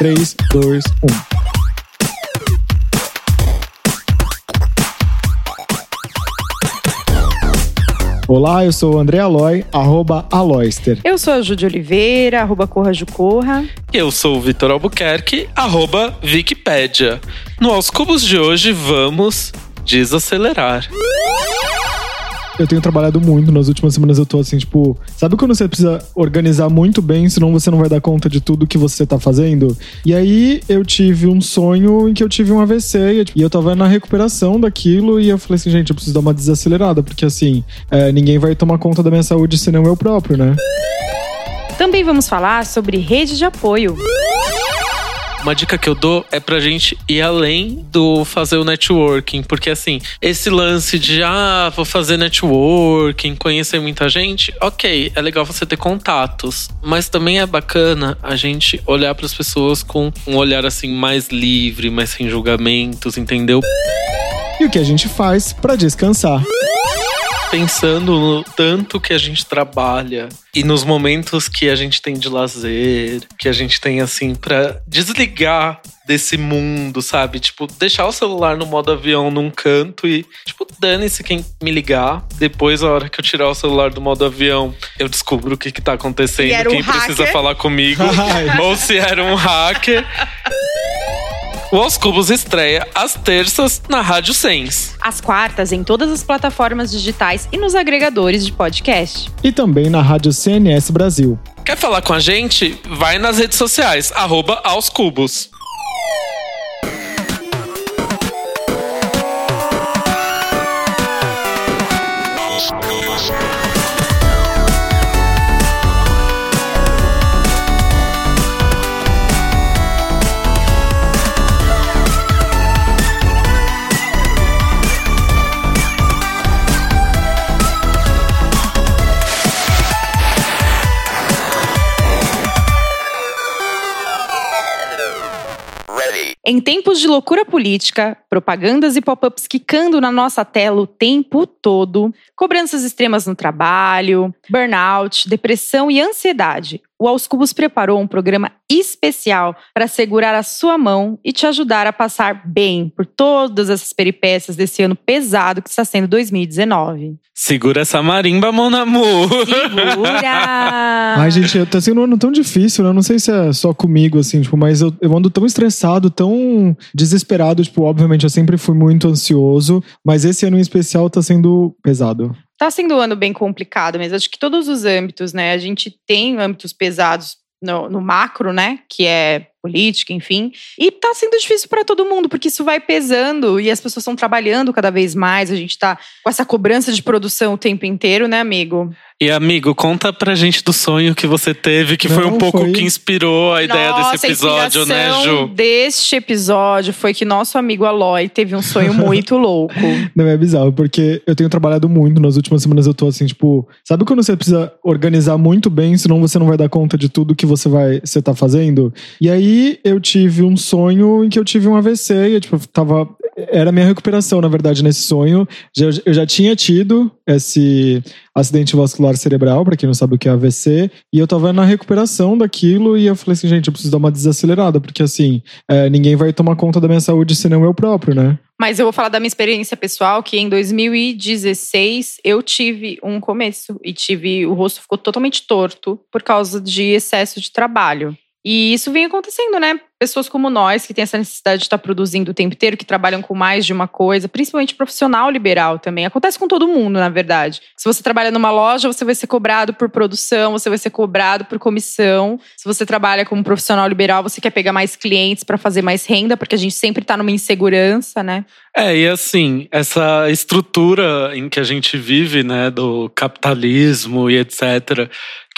3, 2, 1. Olá, eu sou o André Aloy, arroba Aloyster. Eu sou a Júlia Oliveira, arroba Corra Jucorra. Eu sou o Vitor Albuquerque, arroba Wikipédia. No Aos Cubos de hoje, vamos desacelerar eu tenho trabalhado muito. Nas últimas semanas eu tô assim, tipo, sabe quando você precisa organizar muito bem, senão você não vai dar conta de tudo que você tá fazendo? E aí eu tive um sonho em que eu tive um AVC e eu tava na recuperação daquilo e eu falei assim, gente, eu preciso dar uma desacelerada, porque assim, é, ninguém vai tomar conta da minha saúde senão eu próprio, né? Também vamos falar sobre rede de apoio. Uma dica que eu dou é pra gente ir além do fazer o networking, porque assim, esse lance de ah, vou fazer networking, conhecer muita gente, ok, é legal você ter contatos, mas também é bacana a gente olhar para as pessoas com um olhar assim mais livre, mais sem julgamentos, entendeu? E o que a gente faz para descansar? Pensando no tanto que a gente trabalha e nos momentos que a gente tem de lazer, que a gente tem assim para desligar desse mundo, sabe? Tipo, deixar o celular no modo avião num canto e, tipo, dane-se quem me ligar. Depois, a hora que eu tirar o celular do modo avião, eu descubro o que que tá acontecendo, quem um precisa falar comigo, ou se era um hacker. O Aos Cubos estreia às terças na Rádio Sens. Às quartas em todas as plataformas digitais e nos agregadores de podcast. E também na Rádio CNS Brasil. Quer falar com a gente? Vai nas redes sociais, arroba Aos Cubos. Em tempos de loucura política, propagandas e pop-ups quicando na nossa tela o tempo todo, cobranças extremas no trabalho, burnout, depressão e ansiedade, o Aos Cubos preparou um programa especial para segurar a sua mão e te ajudar a passar bem por todas essas peripécias desse ano pesado que está sendo 2019. Segura essa marimba, mon! Segura! Ai, gente, tá sendo um ano tão difícil, né? Eu não sei se é só comigo, assim, tipo, mas eu, eu ando tão estressado, tão desesperado. Tipo, obviamente, eu sempre fui muito ansioso, mas esse ano em especial tá sendo pesado. Tá sendo um ano bem complicado, mas acho que todos os âmbitos, né? A gente tem âmbitos pesados no, no macro, né? Que é política, enfim. E tá sendo difícil para todo mundo, porque isso vai pesando e as pessoas estão trabalhando cada vez mais. A gente tá com essa cobrança de produção o tempo inteiro, né, amigo? E amigo, conta pra gente do sonho que você teve, que Não, foi um pouco foi... que inspirou a ideia Nossa, desse episódio, a né, Ju? Deste episódio foi que nosso amigo Aloy teve um sonho muito louco. Não é bizarro, porque eu tenho trabalhado muito nas últimas semanas, eu tô assim, tipo, sabe quando você precisa organizar muito bem, senão você não vai dar conta de tudo que você vai, você tá fazendo? E aí eu tive um sonho em que eu tive um AVC e eu, tipo, tava era minha recuperação, na verdade, nesse sonho. Eu já tinha tido esse acidente vascular cerebral, para quem não sabe o que é AVC, e eu tava na recuperação daquilo e eu falei assim, gente, eu preciso dar uma desacelerada, porque assim, é, ninguém vai tomar conta da minha saúde senão eu próprio, né? Mas eu vou falar da minha experiência pessoal, que em 2016 eu tive um começo e tive o rosto ficou totalmente torto por causa de excesso de trabalho. E isso vem acontecendo, né? Pessoas como nós, que têm essa necessidade de estar produzindo o tempo inteiro, que trabalham com mais de uma coisa, principalmente profissional liberal também. Acontece com todo mundo, na verdade. Se você trabalha numa loja, você vai ser cobrado por produção, você vai ser cobrado por comissão. Se você trabalha como profissional liberal, você quer pegar mais clientes para fazer mais renda, porque a gente sempre está numa insegurança, né? É, e assim, essa estrutura em que a gente vive, né, do capitalismo e etc.,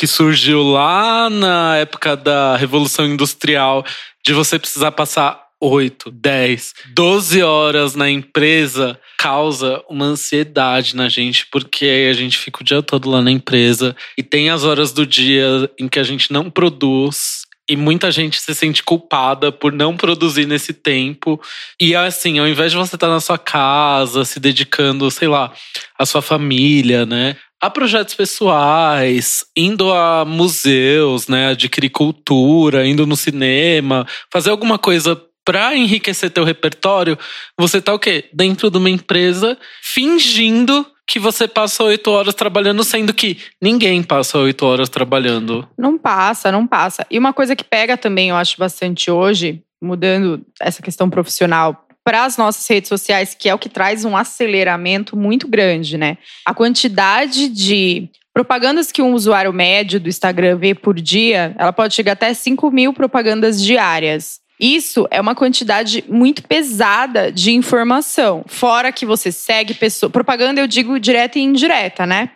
que surgiu lá na época da Revolução Industrial, de você precisar passar 8, 10, 12 horas na empresa causa uma ansiedade na gente, porque a gente fica o dia todo lá na empresa e tem as horas do dia em que a gente não produz. E muita gente se sente culpada por não produzir nesse tempo. E assim, ao invés de você estar na sua casa, se dedicando, sei lá, à sua família, né? A projetos pessoais, indo a museus, né, adquirir cultura, indo no cinema, fazer alguma coisa para enriquecer teu repertório, você tá o quê? Dentro de uma empresa fingindo que você passa oito horas trabalhando, sendo que ninguém passa oito horas trabalhando. Não passa, não passa. E uma coisa que pega também, eu acho bastante hoje, mudando essa questão profissional para as nossas redes sociais, que é o que traz um aceleramento muito grande, né? A quantidade de propagandas que um usuário médio do Instagram vê por dia, ela pode chegar até 5 mil propagandas diárias. Isso é uma quantidade muito pesada de informação. Fora que você segue pessoas. Propaganda eu digo direta e indireta, né?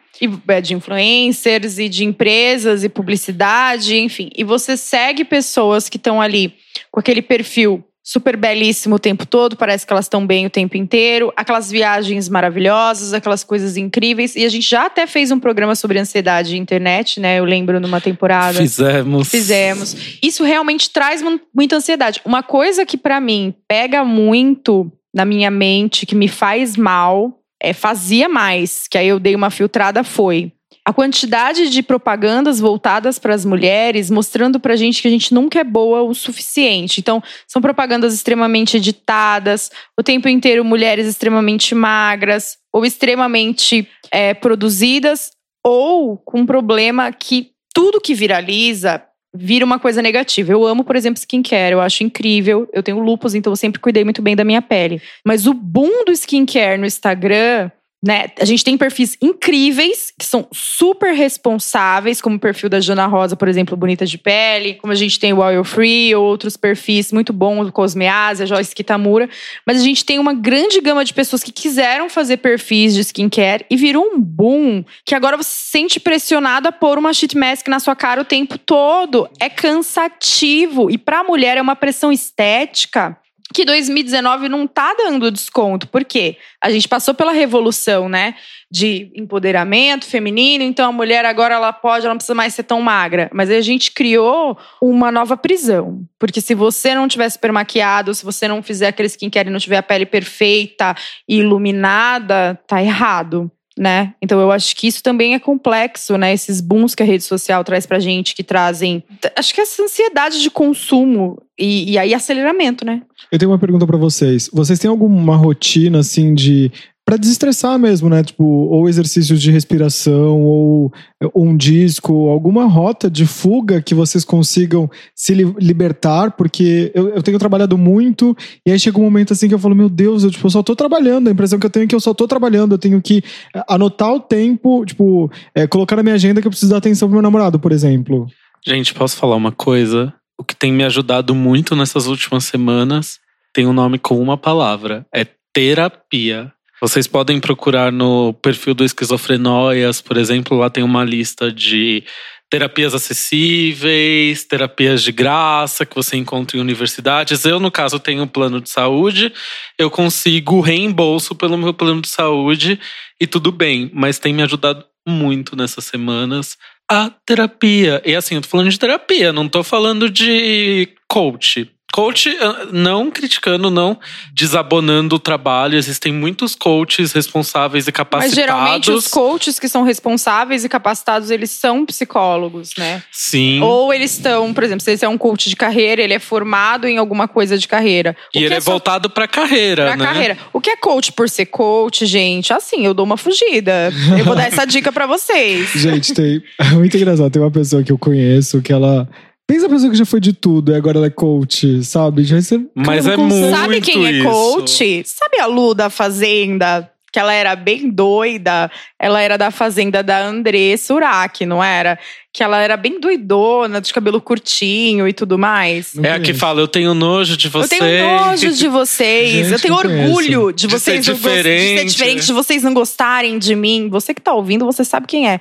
É de influencers e de empresas e publicidade, enfim. E você segue pessoas que estão ali com aquele perfil super belíssimo o tempo todo, parece que elas estão bem o tempo inteiro, aquelas viagens maravilhosas, aquelas coisas incríveis. E a gente já até fez um programa sobre ansiedade e internet, né? Eu lembro numa temporada. Fizemos. Fizemos. Isso realmente traz muita ansiedade. Uma coisa que para mim pega muito na minha mente, que me faz mal, é fazia mais, que aí eu dei uma filtrada foi a quantidade de propagandas voltadas para as mulheres, mostrando para a gente que a gente nunca é boa o suficiente. Então, são propagandas extremamente editadas, o tempo inteiro mulheres extremamente magras, ou extremamente é, produzidas, ou com um problema que tudo que viraliza vira uma coisa negativa. Eu amo, por exemplo, skincare, eu acho incrível. Eu tenho lupus, então eu sempre cuidei muito bem da minha pele. Mas o boom do skincare no Instagram né? A gente tem perfis incríveis, que são super responsáveis, como o perfil da Jana Rosa, por exemplo, Bonita de Pele, como a gente tem o Oil Free, outros perfis muito bons, o Cosmeasa, Joyce Kitamura. Mas a gente tem uma grande gama de pessoas que quiseram fazer perfis de skincare e virou um boom que agora você se sente pressionado a pôr uma sheet mask na sua cara o tempo todo. É cansativo. E para a mulher é uma pressão estética que 2019 não tá dando desconto. Por quê? A gente passou pela revolução, né? De empoderamento feminino, então a mulher agora ela pode, ela não precisa mais ser tão magra. Mas a gente criou uma nova prisão. Porque se você não tiver super maquiado, se você não fizer aquele skincare e não tiver a pele perfeita e iluminada, tá errado né? Então eu acho que isso também é complexo, né? Esses booms que a rede social traz pra gente, que trazem. Acho que essa ansiedade de consumo e, e aí aceleramento, né? Eu tenho uma pergunta para vocês. Vocês têm alguma rotina, assim, de para desestressar mesmo, né? Tipo, ou exercícios de respiração, ou, ou, um disco, alguma rota de fuga que vocês consigam se li libertar, porque eu, eu, tenho trabalhado muito, e aí chega um momento assim que eu falo, meu Deus, eu, tipo, eu só tô trabalhando, a impressão que eu tenho é que eu só tô trabalhando, eu tenho que eh, anotar o tempo, tipo, é, colocar na minha agenda que eu preciso dar atenção pro meu namorado, por exemplo. Gente, posso falar uma coisa? O que tem me ajudado muito nessas últimas semanas tem um nome com uma palavra: é terapia. Vocês podem procurar no perfil do Esquizofrenóias, por exemplo, lá tem uma lista de terapias acessíveis, terapias de graça que você encontra em universidades. Eu, no caso, tenho um plano de saúde, eu consigo reembolso pelo meu plano de saúde e tudo bem, mas tem me ajudado muito nessas semanas a terapia. E assim, eu tô falando de terapia, não tô falando de coach. Coach, ah, não criticando, não desabonando o trabalho. Existem muitos coaches responsáveis e capacitados. Mas geralmente os coaches que são responsáveis e capacitados, eles são psicólogos, né? Sim. Ou eles estão, por exemplo, se ele é um coach de carreira, ele é formado em alguma coisa de carreira. O e ele é, é só... voltado pra carreira, pra né? carreira. O que é coach por ser coach, gente? Assim, eu dou uma fugida. Eu vou dar essa dica para vocês. Gente, tem. É muito engraçado. Tem uma pessoa que eu conheço que ela Pensa a pessoa que já foi de tudo e agora ela é coach, sabe? Já você, Mas é muito Sabe quem é coach? Sabe a Lu da Fazenda? Que ela era bem doida. Ela era da Fazenda da André Surak, não era? Que ela era bem doidona, de cabelo curtinho e tudo mais. Não é a que fala, eu tenho nojo de vocês. Eu tenho nojo de vocês. Gente, eu tenho orgulho de vocês de ser, diferente. de ser diferente, de vocês não gostarem de mim. Você que tá ouvindo, você sabe quem é.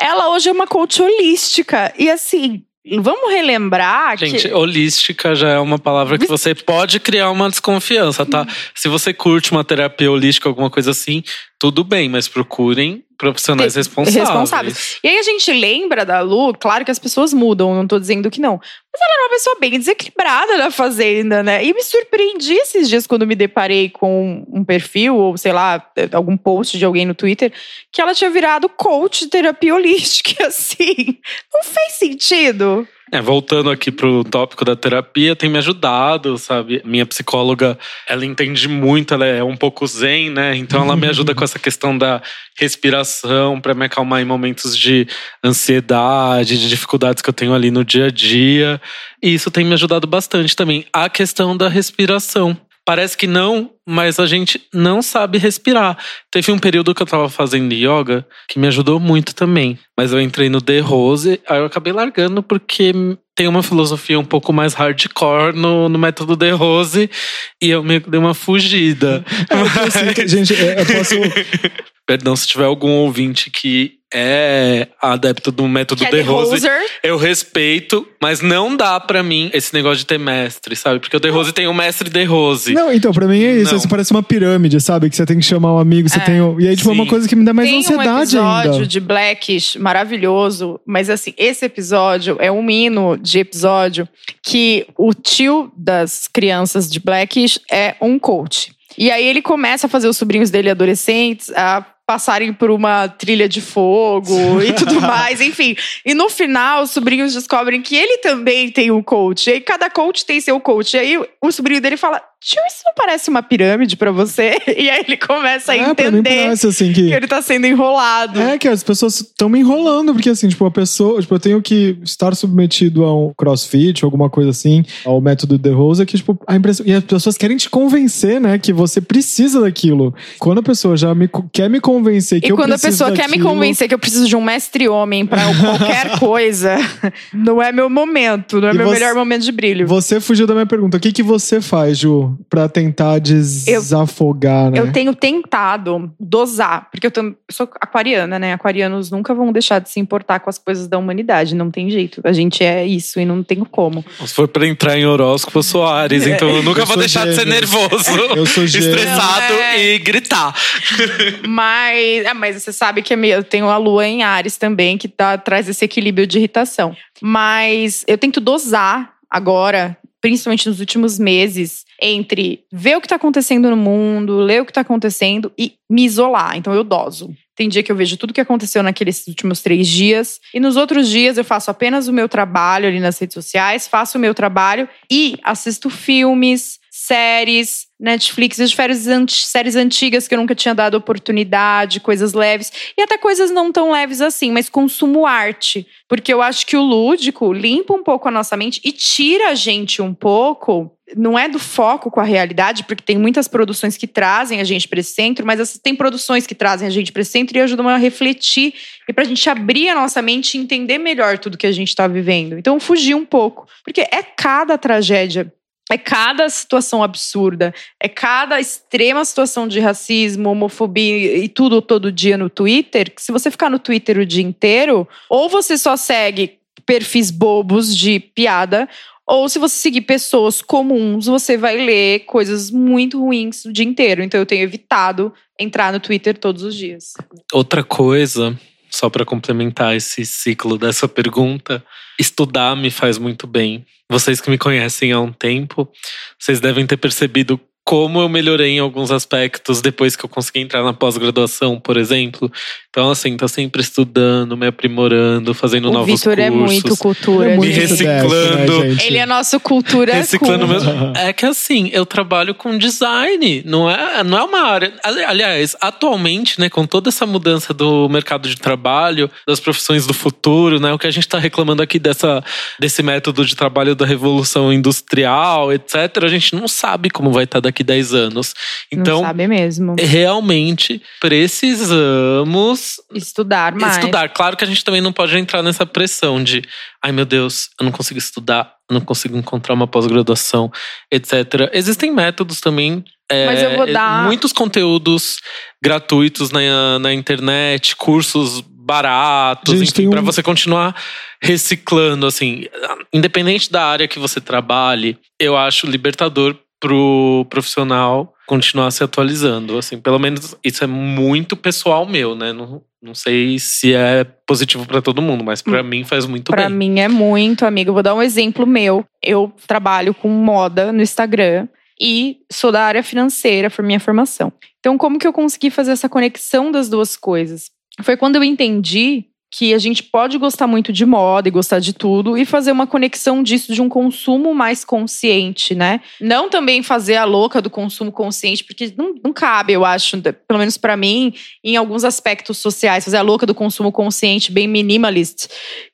Ela hoje é uma coach holística. E assim, Vamos relembrar Gente, que... holística já é uma palavra que você pode criar uma desconfiança, tá? Se você curte uma terapia holística, alguma coisa assim, tudo bem, mas procurem profissionais responsáveis. responsáveis. E aí a gente lembra da Lu, claro que as pessoas mudam, não tô dizendo que não. Mas ela era uma pessoa bem desequilibrada na fazenda, né? E me surpreendi esses dias quando me deparei com um perfil, ou sei lá, algum post de alguém no Twitter, que ela tinha virado coach de terapia holística, assim. Não fez sentido. É, voltando aqui pro tópico da terapia, tem me ajudado, sabe? Minha psicóloga, ela entende muito, ela é um pouco zen, né? Então ela me ajuda com essa questão da respiração para me acalmar em momentos de ansiedade, de dificuldades que eu tenho ali no dia a dia. E isso tem me ajudado bastante também. A questão da respiração. Parece que não, mas a gente não sabe respirar. Teve um período que eu tava fazendo yoga que me ajudou muito também. Mas eu entrei no The Rose, aí eu acabei largando porque tem uma filosofia um pouco mais hardcore no, no método The Rose e eu meio que dei uma fugida. É, mas... gente, eu posso. Perdão se tiver algum ouvinte que é adepto do método The Rose, eu respeito, mas não dá para mim esse negócio de ter mestre, sabe? Porque o The Rose tem o mestre The Rose. Não, então, pra mim é isso. Isso parece uma pirâmide, sabe? Que você tem que chamar um amigo, você é, tem. E aí, tipo, é uma coisa que me dá mais tem ansiedade um episódio ainda. de Blackish maravilhoso, mas assim, esse episódio é um hino de episódio que o tio das crianças de Blackish é um coach. E aí ele começa a fazer os sobrinhos dele adolescentes a passarem por uma trilha de fogo e tudo mais, enfim. E no final, os sobrinhos descobrem que ele também tem um coach. E aí cada coach tem seu coach. E aí o sobrinho dele fala: Tio, isso não parece uma pirâmide para você? E aí ele começa a é, entender parece, assim, que... que... ele tá sendo enrolado. É, que as pessoas estão me enrolando, porque assim, tipo, a pessoa, tipo, eu tenho que estar submetido a um crossfit, alguma coisa assim, ao método The Rose, que, tipo, a impressão. E as pessoas querem te convencer, né, que você precisa daquilo. Quando a pessoa já me, quer me convencer que e eu quando a pessoa daquilo... quer me convencer que eu preciso de um mestre homem para qualquer coisa, não é meu momento, não é e meu você, melhor momento de brilho. Você fugiu da minha pergunta. O que, que você faz, Ju, pra tentar desafogar, eu, né? Eu tenho tentado dosar, porque eu, tô, eu sou aquariana, né? Aquarianos nunca vão deixar de se importar com as coisas da humanidade, não tem jeito. A gente é isso e não tem como. Se for pra entrar em horóscopo, eu sou Ares, então eu nunca eu vou deixar de ser nervoso. Eu sou gêmeo. Estressado é... e gritar. Mas, é, mas você sabe que eu tenho a lua em Ares também, que tá, traz esse equilíbrio de irritação. Mas eu tento dosar agora principalmente nos últimos meses, entre ver o que está acontecendo no mundo, ler o que está acontecendo e me isolar. Então eu doso. Tem dia que eu vejo tudo que aconteceu naqueles últimos três dias. E nos outros dias eu faço apenas o meu trabalho ali nas redes sociais, faço o meu trabalho e assisto filmes, séries, Netflix, de séries antigas que eu nunca tinha dado oportunidade, coisas leves, e até coisas não tão leves assim, mas consumo arte. Porque eu acho que o lúdico limpa um pouco a nossa mente e tira a gente um pouco. Não é do foco com a realidade, porque tem muitas produções que trazem a gente para esse centro, mas tem produções que trazem a gente para esse centro e ajudam a refletir e para a gente abrir a nossa mente e entender melhor tudo que a gente está vivendo. Então, fugir um pouco, porque é cada tragédia é cada situação absurda, é cada extrema situação de racismo, homofobia e tudo todo dia no Twitter, que se você ficar no Twitter o dia inteiro, ou você só segue perfis bobos de piada, ou se você seguir pessoas comuns, você vai ler coisas muito ruins o dia inteiro. Então eu tenho evitado entrar no Twitter todos os dias. Outra coisa só para complementar esse ciclo dessa pergunta, estudar me faz muito bem. Vocês que me conhecem há um tempo, vocês devem ter percebido como eu melhorei em alguns aspectos depois que eu consegui entrar na pós-graduação, por exemplo. Então, assim, tá sempre estudando, me aprimorando, fazendo o novos Victor cursos. é muito cultura. É muito me reciclando. né, Ele é nosso cultura Reciclando cool. mesmo. É que assim, eu trabalho com design, não é, não é uma área. Aliás, atualmente, né, com toda essa mudança do mercado de trabalho, das profissões do futuro, né, o que a gente tá reclamando aqui dessa, desse método de trabalho da revolução industrial, etc., a gente não sabe como vai estar tá daqui 10 anos. Então, não sabe mesmo. realmente precisamos Estudar mais. Estudar. Claro que a gente também não pode entrar nessa pressão de, ai meu Deus, eu não consigo estudar, não consigo encontrar uma pós-graduação, etc. Existem métodos também. É, Mas eu vou dar. Muitos conteúdos gratuitos na, na internet, cursos baratos, enfim, um... para você continuar reciclando, assim, independente da área que você trabalhe, eu acho libertador pro profissional continuar se atualizando. Assim, pelo menos isso é muito pessoal meu, né? Não, não sei se é positivo para todo mundo, mas para hum. mim faz muito pra bem. Para mim é muito, amigo. Vou dar um exemplo meu. Eu trabalho com moda no Instagram e sou da área financeira por minha formação. Então, como que eu consegui fazer essa conexão das duas coisas? Foi quando eu entendi que a gente pode gostar muito de moda e gostar de tudo e fazer uma conexão disso de um consumo mais consciente, né? Não também fazer a louca do consumo consciente, porque não, não cabe, eu acho, pelo menos para mim, em alguns aspectos sociais, fazer a louca do consumo consciente bem minimalist,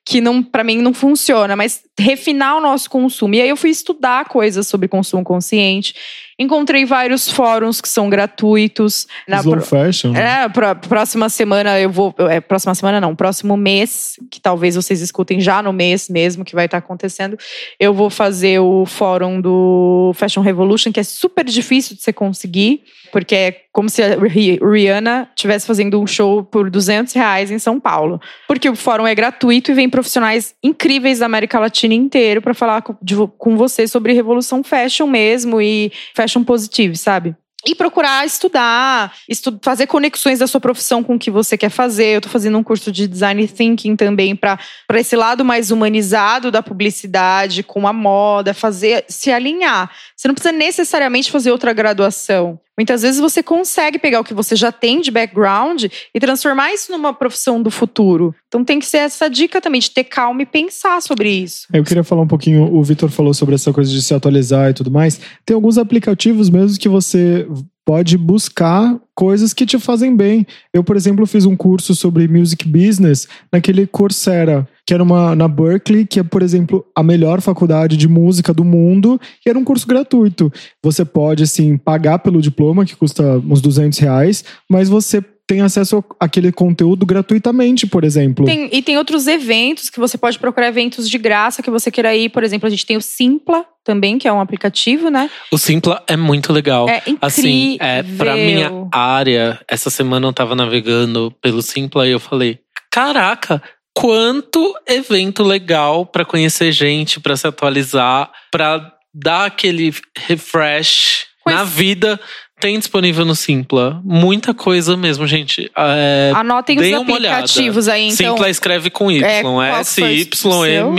que não para mim não funciona, mas refinar o nosso consumo. E aí eu fui estudar coisas sobre consumo consciente Encontrei vários fóruns que são gratuitos. Na Slow pro... fashion. É, pra, próxima semana eu vou. É, próxima semana não, próximo mês, que talvez vocês escutem já no mês mesmo que vai estar tá acontecendo, eu vou fazer o fórum do Fashion Revolution, que é super difícil de você conseguir, porque é como se a Rihanna estivesse fazendo um show por 200 reais em São Paulo. Porque o fórum é gratuito e vem profissionais incríveis da América Latina inteiro para falar com, de, com você sobre revolução fashion mesmo e fashion fashion positive, sabe? E procurar estudar, estu fazer conexões da sua profissão com o que você quer fazer. Eu estou fazendo um curso de design thinking também para esse lado mais humanizado da publicidade, com a moda, fazer se alinhar. Você não precisa necessariamente fazer outra graduação. Muitas vezes você consegue pegar o que você já tem de background e transformar isso numa profissão do futuro. Então tem que ser essa dica também de ter calma e pensar sobre isso. Eu queria falar um pouquinho, o Vitor falou sobre essa coisa de se atualizar e tudo mais. Tem alguns aplicativos mesmo que você pode buscar coisas que te fazem bem. Eu, por exemplo, fiz um curso sobre music business naquele Coursera, que era uma na Berkeley, que é, por exemplo, a melhor faculdade de música do mundo, e era um curso gratuito. Você pode, assim, pagar pelo diploma, que custa uns 200 reais, mas você tem acesso àquele conteúdo gratuitamente, por exemplo. Tem, e tem outros eventos que você pode procurar eventos de graça que você queira ir. Por exemplo, a gente tem o Simpla também, que é um aplicativo, né? O Simpla é muito legal. É incrível. Assim, é, pra minha área, essa semana eu tava navegando pelo Simpla e eu falei: caraca, quanto evento legal para conhecer gente, para se atualizar, para dar aquele refresh pois. na vida tem disponível no Simpla. Muita coisa mesmo, gente. É, Anotem os aplicativos aí, então. Simpla escreve com Y. É, S-Y-M-P-L-A.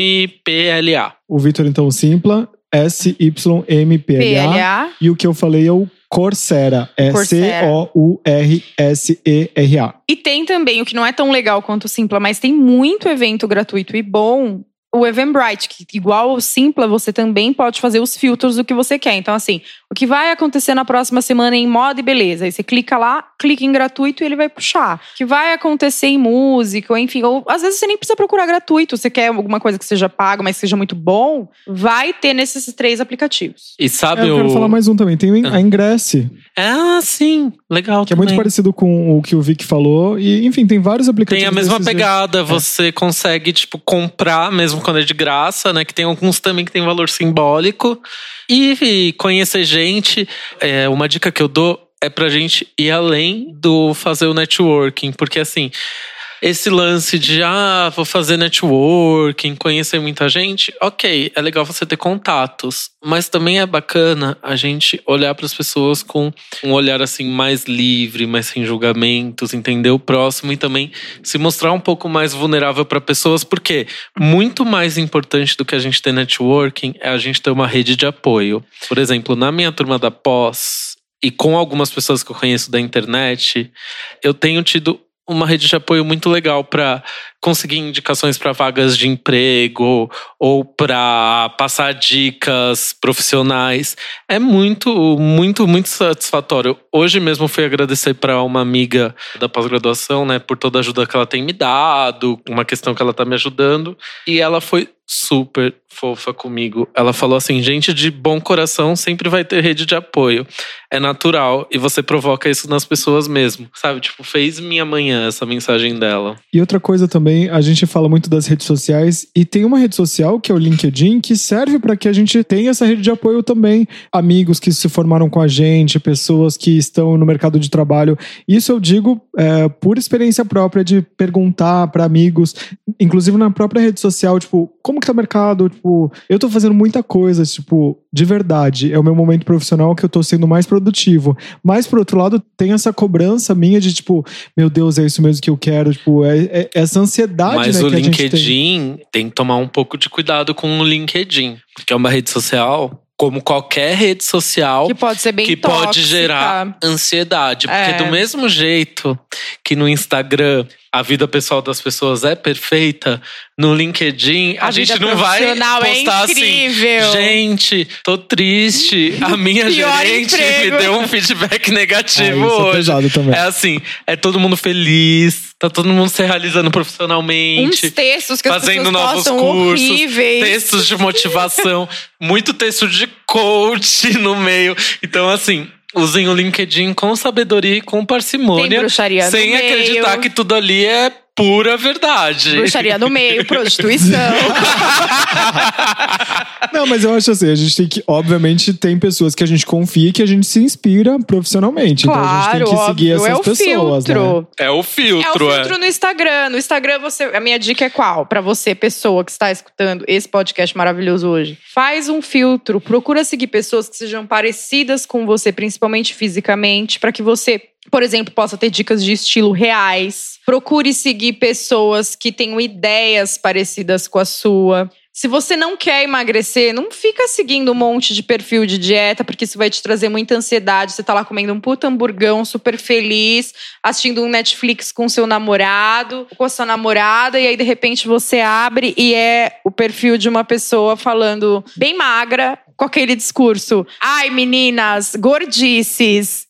O Vitor, então, Simpla, S-Y-M-P-L-A. E o que eu falei é o Coursera. É C-O-U-R-S-E-R-A. E tem também, o que não é tão legal quanto o Simpla, mas tem muito evento gratuito e bom o Eventbrite, que igual o Simpla, você também pode fazer os filtros do que você quer. Então, assim, o que vai acontecer na próxima semana em moda e beleza. Aí você clica lá, clica em gratuito e ele vai puxar. O que vai acontecer em música, ou enfim, ou às vezes você nem precisa procurar gratuito. Você quer alguma coisa que seja paga, mas seja muito bom, vai ter nesses três aplicativos. E sabe é, eu o. quero falar mais um também. Tem a Ingresse. Ah, sim. Legal. Que também. é muito parecido com o que o Vic falou. E, enfim, tem vários aplicativos. Tem a mesma pegada. Você é. consegue, tipo, comprar mesmo quando é de graça, né? Que tem alguns também que tem valor simbólico. E conhecer gente, é, uma dica que eu dou é pra gente ir além do fazer o networking, porque assim, esse lance de, ah, vou fazer networking, conhecer muita gente, ok, é legal você ter contatos, mas também é bacana a gente olhar para as pessoas com um olhar assim mais livre, mais sem julgamentos, entender o próximo e também se mostrar um pouco mais vulnerável para pessoas, porque muito mais importante do que a gente ter networking é a gente ter uma rede de apoio. Por exemplo, na minha turma da pós, e com algumas pessoas que eu conheço da internet, eu tenho tido uma rede de apoio muito legal para conseguir indicações para vagas de emprego ou para passar dicas profissionais. É muito, muito, muito satisfatório. Hoje mesmo fui agradecer para uma amiga da pós-graduação, né, por toda a ajuda que ela tem me dado, uma questão que ela está me ajudando, e ela foi super fofa comigo. Ela falou assim: gente de bom coração sempre vai ter rede de apoio. É natural e você provoca isso nas pessoas mesmo, sabe? Tipo, fez minha manhã essa mensagem dela. E outra coisa também também, a gente fala muito das redes sociais e tem uma rede social que é o LinkedIn que serve para que a gente tenha essa rede de apoio também. Amigos que se formaram com a gente, pessoas que estão no mercado de trabalho. Isso eu digo é, por experiência própria de perguntar para amigos, inclusive na própria rede social, tipo, como que tá o mercado? Tipo, eu tô fazendo muita coisa, tipo, de verdade. É o meu momento profissional que eu tô sendo mais produtivo. Mas, por outro lado, tem essa cobrança minha de, tipo, meu Deus, é isso mesmo que eu quero. Tipo, é, é essa ansiedade, Mas né, o que a gente LinkedIn tem. tem. que tomar um pouco de cuidado com o LinkedIn. Porque é uma rede social, como qualquer rede social, Que pode ser bem que pode tóxica. gerar ansiedade. Porque É. do mesmo jeito que no Instagram a vida pessoal das pessoas é perfeita, no LinkedIn a, A gente não vai profissional é postar incrível. assim, gente, tô triste, a minha gerente emprego." me deu um feedback Ah, negativo é hoje. também. É assim, é todo mundo feliz, tá todo mundo se realizando Uns profissionalmente. textos que as fazendo pessoas novos cursos, horríveis. textos de motivação, muito texto de coach no meio. Então, assim, usem o LinkedIn com sabedoria e com parcimônia, sem meio. acreditar que tudo ali é pura verdade. Bruxaria no meio, prostituição. Não, mas eu acho assim, a gente tem que, obviamente, tem pessoas que a gente confia e que a gente se inspira profissionalmente. então a claro, gente tem que seguir óbvio. essas é o pessoas, né? filtro. É o É o filtro, é. filtro no Instagram. No Instagram, você, a minha dica é qual? Pra você, pessoa que está escutando esse podcast maravilhoso hoje. Faz um filtro. Procura seguir pessoas que sejam parecidas com você, principalmente fisicamente, pra que você, por exemplo, possa ter dicas de estilo reais. Procure seguir pessoas que tenham ideias parecidas com a sua. Se você não quer emagrecer, não fica seguindo um monte de perfil de dieta, porque isso vai te trazer muita ansiedade. Você tá lá comendo um puta hamburgão super feliz, assistindo um Netflix com seu namorado, com a sua namorada, e aí de repente você abre e é o perfil de uma pessoa falando bem magra, com aquele discurso: ai meninas, gordices,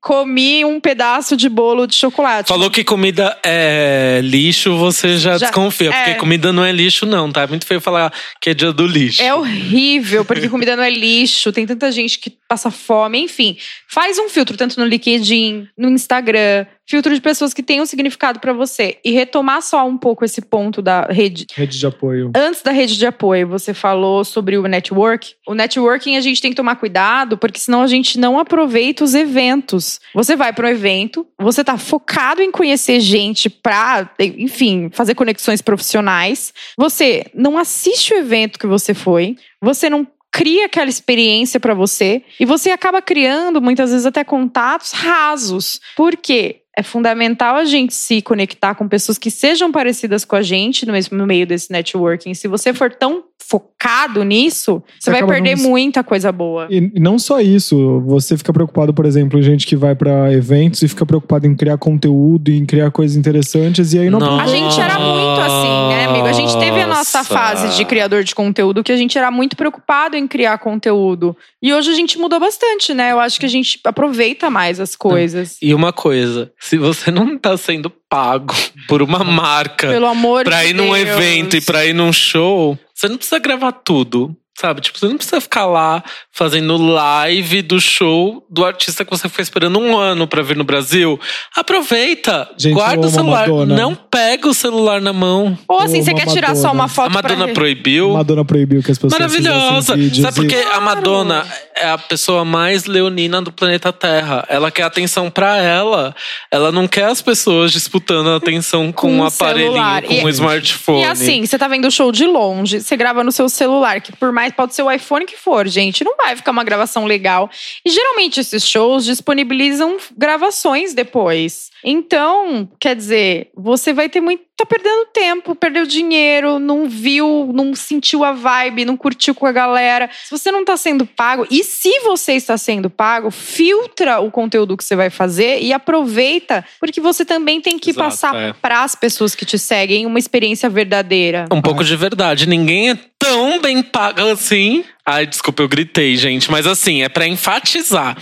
comi um pedaço de bolo de chocolate. Falou que comida é lixo, você já, Já- desconfia. é. Porque comida não é lixo, não, tá? É muito feio falar que é dia do lixo. É horrível, porque comida não é lixo, tem tanta gente que passa fome, enfim. Faz um filtro tanto no LinkedIn, no Instagram, filtro de pessoas que tenham significado pra você e retomar só um pouco esse ponto da rede. Rede de apoio. Antes da rede de apoio, você falou sobre o network. O networking a gente tem que tomar cuidado, porque senão a gente não aproveita os eventos. Você vai para um evento, você tá focado em conhecer gente pra, enfim, fazer conexões profissionais. Você não assiste o evento que você foi, você não cria aquela experiência pra você e você acaba criando muitas vezes até contatos rasos. Por quê? É fundamental a gente se conectar com pessoas que sejam parecidas com a gente no meio desse networking. Se você for tão focado nisso, você, Você vai perder não- muita coisa boa. E não só isso, você fica preocupado, por exemplo, em gente que vai pra eventos e fica preocupado em criar conteúdo, em criar coisas interessantes, e aí não Nossa. A gente era muito assim, né, amigo? A gente teve a nossa fase de criador de conteúdo que a gente era muito preocupado em criar conteúdo. E hoje a gente mudou bastante, né? Eu acho que a gente aproveita mais as coisas. E uma coisa, se você não tá sendo pago por uma marca Pelo amor pra de ir num Deus. evento e pra ir num show, você não precisa gravar tudo. Sabe? Tipo, você não precisa ficar lá fazendo live do show do artista que você foi esperando um ano pra vir no Brasil. Aproveita. Gente, guarda o a celular. Madonna. Não pega o celular na mão. Ou assim, você quer tirar só Madonna. uma A foto Madonna pra... proibiu. Madonna proibiu que as pessoas Maravilhosa. Sabe por quê? e- A Madonna é a pessoa mais leonina do planeta Terra. Ela quer atenção pra ela. Ela não quer as pessoas disputando a atenção com, Com um aparelhinho, celular. com E- um smartphone. E assim, você tá vendo o show de longe, você grava no seu celular, que por mais pode ser o iPhone que for, gente, não vai ficar uma gravação legal. E geralmente esses shows disponibilizam gravações depois. Então, quer dizer, você vai ter muito. Tá perdendo tempo, perdeu dinheiro, não viu, não sentiu a vibe, não curtiu com a galera. Se você não tá sendo pago, e se você está sendo pago, filtra o conteúdo que você vai fazer e aproveita, porque você também tem que Exato, passar é. para as pessoas que te seguem uma experiência verdadeira. Um pouco de verdade. Ninguém é tão bem pago assim. Ai, desculpa, eu gritei, gente. Mas assim, é para enfatizar.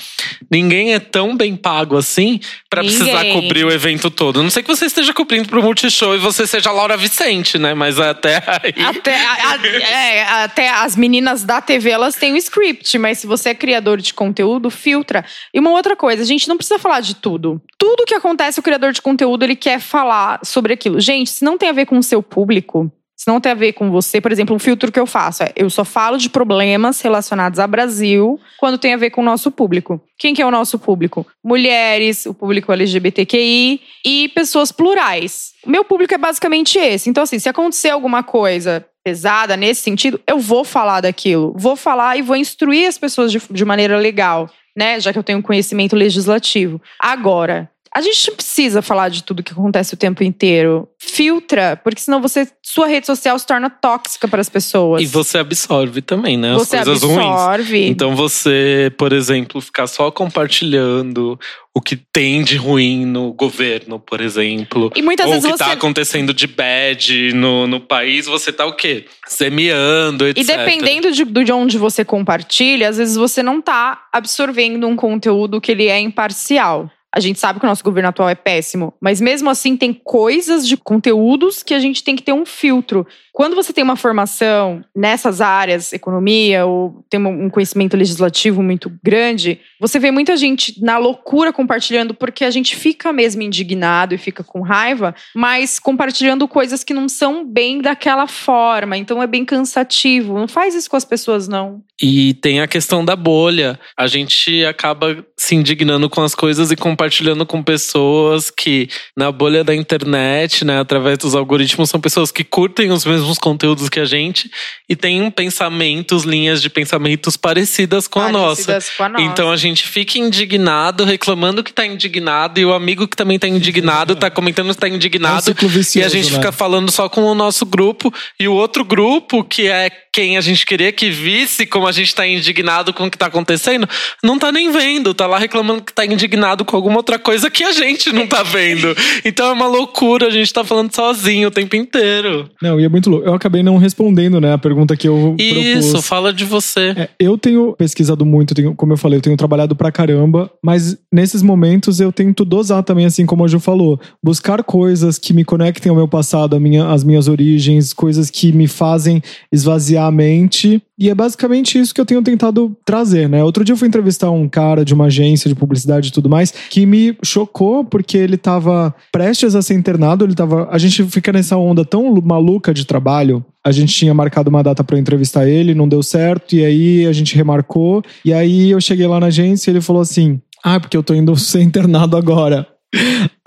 Ninguém é tão bem pago assim para precisar cobrir o evento todo. Não sei que você esteja cobrindo pro Multishow e você seja Laura Vicente, né? Mas até aí. Até, a, a, é, até as meninas da TV, elas têm um script, mas se você é criador de conteúdo, filtra. E uma outra coisa, a gente não precisa falar de tudo. Tudo que acontece, o criador de conteúdo, ele quer falar sobre aquilo. Gente, se não tem a ver com o seu público, se não tem a ver com você, por exemplo, um filtro que eu faço é eu só falo de problemas relacionados ao Brasil quando tem a ver com o nosso público. Quem que é o nosso público? Mulheres, o público LGBTQI e pessoas plurais. O meu público é basicamente esse. Então, assim, se acontecer alguma coisa pesada nesse sentido, eu vou falar daquilo. Vou falar e vou instruir as pessoas de, de maneira legal, né? Já que eu tenho conhecimento legislativo. Agora, a gente precisa falar de tudo que acontece o tempo inteiro. Filtra, porque senão você, sua rede social se torna tóxica para as pessoas. E você absorve também, né? As você coisas absorve. ruins. Então você, por exemplo, ficar só compartilhando o que tem de ruim no governo, por exemplo. E muitas ou vezes o que você... tá acontecendo de bad no, no país, você tá o quê? Semeando, etc. E dependendo de, de onde você compartilha, às vezes você não tá absorvendo um conteúdo que ele é imparcial. A gente sabe que o nosso governo atual é péssimo, mas mesmo assim tem coisas de conteúdos que a gente tem que ter um filtro. Quando você tem uma formação nessas áreas, economia, ou tem um conhecimento legislativo muito grande, você vê muita gente na loucura compartilhando porque a gente fica mesmo indignado e fica com raiva, mas compartilhando coisas que não são bem daquela forma. Então é bem cansativo. Não faz isso com as pessoas, não. E tem a questão da bolha. A gente acaba se indignando com as coisas e compartilhando com pessoas que, na bolha da internet, né, através dos algoritmos, são pessoas que curtem os mesmos conteúdos que a gente e tem pensamentos, linhas de pensamentos parecidas com parecidas a nossa. Com a nossa. Então a gente fica indignado, reclamando que tá indignado, e o amigo que também tá indignado tá comentando que tá indignado. É um vicioso, e a gente né? fica falando só com o nosso grupo, e o outro grupo, que é quem a gente queria que visse como a gente tá indignado com o que tá acontecendo, não tá nem vendo, tá lá reclamando que tá indignado com alguma outra coisa que a gente não tá vendo. Então é uma loucura, a gente tá falando sozinho o tempo inteiro. Não, e é muito louco. Eu acabei não respondendo, né, a pergunta que eu Isso, propus. fala de você. É, eu tenho pesquisado muito, tenho, como eu falei, eu tenho trabalhado pra caramba, mas nesses momentos eu tento dosar também, assim como a Ju falou, buscar coisas que me conectem ao meu passado, a minha, as minhas origens, coisas que me fazem esvaziar a mente. E é basicamente isso que eu tenho tentado trazer, né? Outro dia eu fui entrevistar um cara de uma agência de publicidade e tudo mais, que me chocou porque ele tava prestes a ser internado, ele tava. A gente fica nessa onda tão maluca de trabalho. A gente tinha marcado uma data para entrevistar ele, não deu certo, e aí a gente remarcou. E aí eu cheguei lá na agência e ele falou assim: Ah, porque eu tô indo ser internado agora.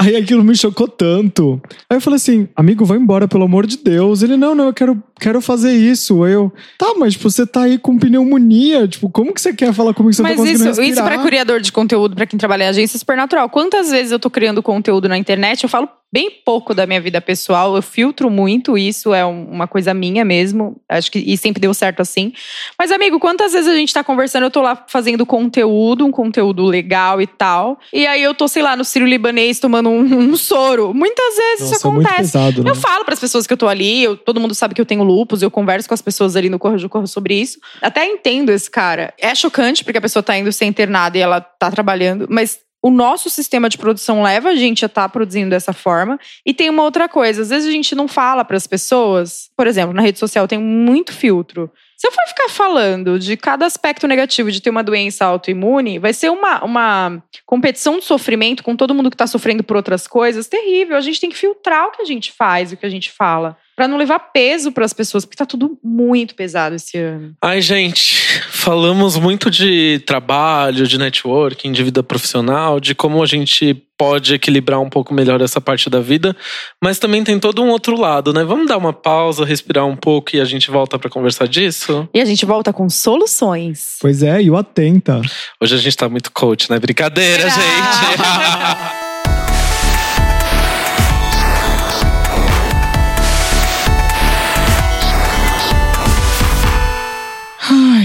Aí aquilo me chocou tanto. Aí eu falei assim, amigo, vai embora, pelo amor de Deus. Ele, não, não, eu quero, quero fazer isso. Eu, tá, mas tipo, você tá aí com pneumonia. Tipo, como que você quer falar comigo que você Mas não tá isso, respirar? isso pra criador de conteúdo, pra quem trabalha em agência, é super natural. Quantas vezes eu tô criando conteúdo na internet, eu falo bem pouco da minha vida pessoal, eu filtro muito isso, é um- uma coisa minha mesmo. Acho que e sempre deu certo assim. Mas, amigo, quantas vezes a gente tá conversando, eu tô lá fazendo conteúdo, um conteúdo legal e tal. E aí eu tô, sei lá, no Ciro Libanês tomando um, um soro. Muitas vezes isso Nossa, é muito acontece. pesado, né? Eu falo para as pessoas que eu tô ali, eu- todo mundo sabe que eu tenho lupus, eu converso com as pessoas ali no Corro de Corro sobre isso. Até entendo esse cara. É chocante porque a pessoa tá indo ser internada e ela tá trabalhando, mas o nosso sistema de produção leva a gente a estar produzindo dessa forma. E tem uma outra coisa, às vezes a gente não fala para as pessoas. Por exemplo, na rede social tem muito filtro. Se eu for ficar falando de cada aspecto negativo de ter uma doença autoimune, vai ser uma, uma competição de sofrimento com todo mundo que está sofrendo por outras coisas terrível. A gente tem que filtrar o que a gente faz, o que a gente fala, Pra não levar peso para as pessoas, porque tá tudo muito pesado esse ano. Ai, gente, falamos muito de trabalho, de networking, de vida profissional, de como a gente pode equilibrar um pouco melhor essa parte da vida, mas também tem todo um outro lado, né? Vamos dar uma pausa, respirar um pouco e a gente volta pra conversar disso? E a gente volta com soluções. Pois é, e o Atenta. Hoje a gente tá muito coach, né? Brincadeira, Será? gente!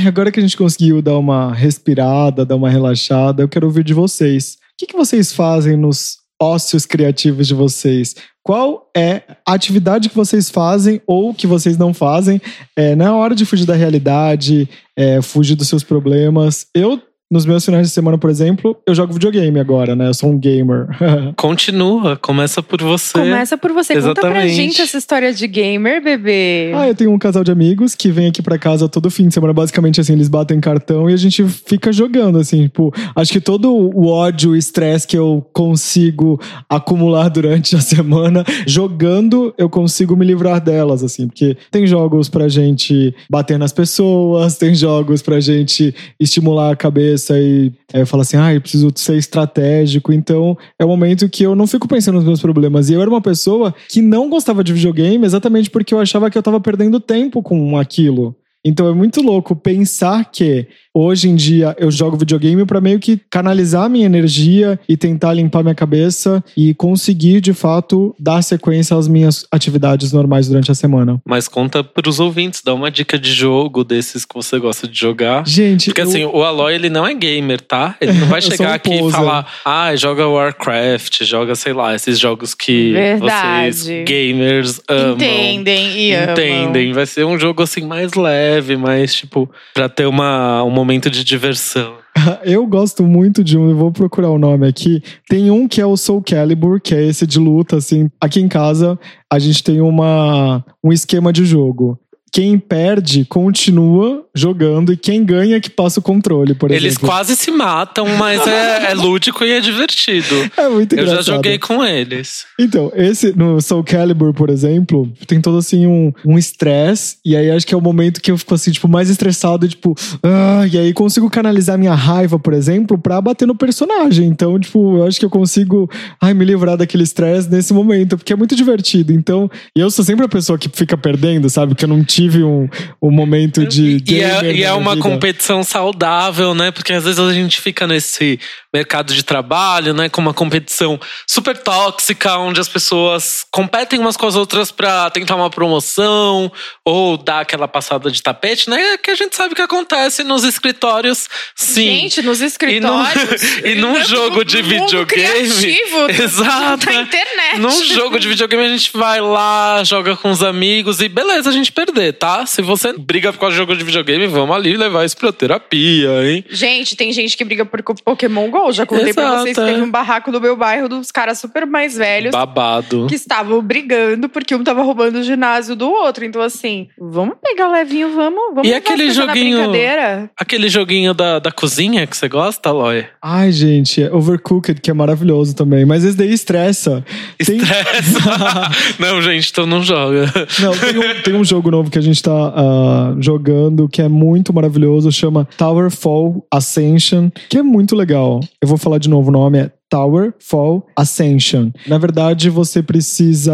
agora que a gente conseguiu dar uma respirada, dar uma relaxada, eu quero ouvir de vocês. O que, que vocês fazem nos ócios criativos de vocês? qual é a atividade que vocês fazem ou que vocês não fazem é, na hora de fugir da realidade, é, fugir dos seus problemas. Eu nos meus finais de semana, por exemplo, eu jogo videogame agora, né? Eu sou um gamer. Continua, começa por você. Começa por você. Conta pra Exatamente. gente essa história de gamer, bebê. ah, eu tenho um casal de amigos que vem aqui pra casa todo fim de semana. Basicamente, assim, eles batem cartão e a gente fica jogando, assim. Tipo, acho que todo o ódio e estresse que eu consigo acumular durante a semana, jogando, eu consigo me livrar delas, assim. Porque tem jogos pra gente bater nas pessoas, tem jogos pra gente estimular a cabeça e é, falar assim, ah, eu preciso ser estratégico. Então, é o momento que eu não fico pensando nos meus problemas. E eu era uma pessoa que não gostava de videogame exatamente porque eu achava que eu tava perdendo tempo com aquilo. Então é muito louco pensar que hoje em dia eu jogo videogame pra meio que canalizar minha energia e tentar limpar minha cabeça e conseguir de fato dar sequência às minhas atividades normais durante a semana. Mas conta pros ouvintes, dá uma dica de jogo desses que você gosta de jogar. Gente, Porque eu- assim, o Aloy ele não é gamer, tá? Ele não vai chegar um aqui e poser. falar, ah, joga Warcraft, joga, sei lá, esses jogos que Verdade. vocês gamers amam. Entendem e amam. Entendem. Vai ser um jogo assim mais leve, mais tipo, pra ter uma, um momento de diversão. Eu gosto muito de um, eu vou procurar o nome aqui. Tem um que é o Soul Calibur, que é esse de luta, assim. Aqui em casa, a gente tem uma, um esquema de jogo. Quem perde continua jogando e quem ganha que passa o controle, por Eles exemplo. quase se matam, mas é, é lúdico e é divertido. É muito Eu engraçado. já joguei com eles. Então, esse no Soul Calibur, por exemplo, tem todo assim um um estresse, e aí acho que é o momento que eu fico assim, tipo, mais estressado, tipo, ah, e aí consigo canalizar minha raiva, por exemplo, pra bater no personagem. Então, tipo, eu acho que eu consigo, ai, me livrar daquele estresse nesse momento, porque é muito divertido. Então, e eu sou sempre a pessoa que fica perdendo, sabe? Que eu não tive um, um momento de. E é, e é na uma vida. competição saudável, né? Porque às vezes a gente fica nesse mercado de trabalho, né? Com uma competição super tóxica, onde as pessoas competem umas com as outras pra tentar uma promoção ou dar aquela passada de tapete, né? Que a gente sabe que acontece nos escritórios, sim. Gente, nos escritórios. E num no- jogo de videogame. criativo Exato. Da internet. Num jogo de videogame a gente vai lá, joga com os amigos e beleza, a gente tá? Se você briga por causa de jogo de videogame, vamos ali levar isso pra terapia, hein? Gente, tem gente que briga por Pokémon GO. Já contei pra Exato, vocês que é. teve um barraco no meu bairro dos caras super mais velhos Babado. que estavam brigando porque um tava roubando o ginásio do outro. Então, assim, vamos pegar o levinho, vamos. vamos E aquele joguinho- brincadeira. Aquele joguinho da, da cozinha que você gosta, Aloy? Ai, gente, é Overcooked, que é maravilhoso também. Mas esse daí estressa. Tem- Estressa. não, gente, então não joga. Não, tem um, tem um jogo novo que a gente tá ah, jogando que é muito maravilhoso, chama Tower Fall Ascension, que é muito legal. Eu vou falar de novo o nome, é Tower Fall Ascension. Na verdade, você precisa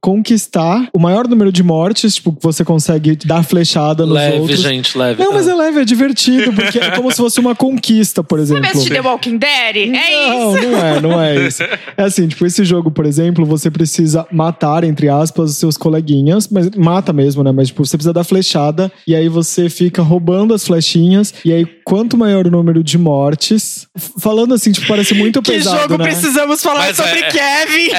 conquistar o maior número de mortes, tipo, que você consegue dar flechada nos leve, outros. gente, leve. Não, mas é leve, é divertido, porque é como se fosse uma conquista, por exemplo. Sabe assistir The Walking Dead? É Não, isso. não é, não é isso. É assim, tipo, esse jogo, por exemplo, você precisa matar, entre aspas, os seus coleguinhas, mas mata mesmo, né? Mas, tipo, você precisa dar flechada, e aí você fica roubando as flechinhas, e aí, quanto maior o número de mortes. Falando assim, tipo, parece muito Que pesado, jogo né? precisamos falar Mas sobre é- Kevin?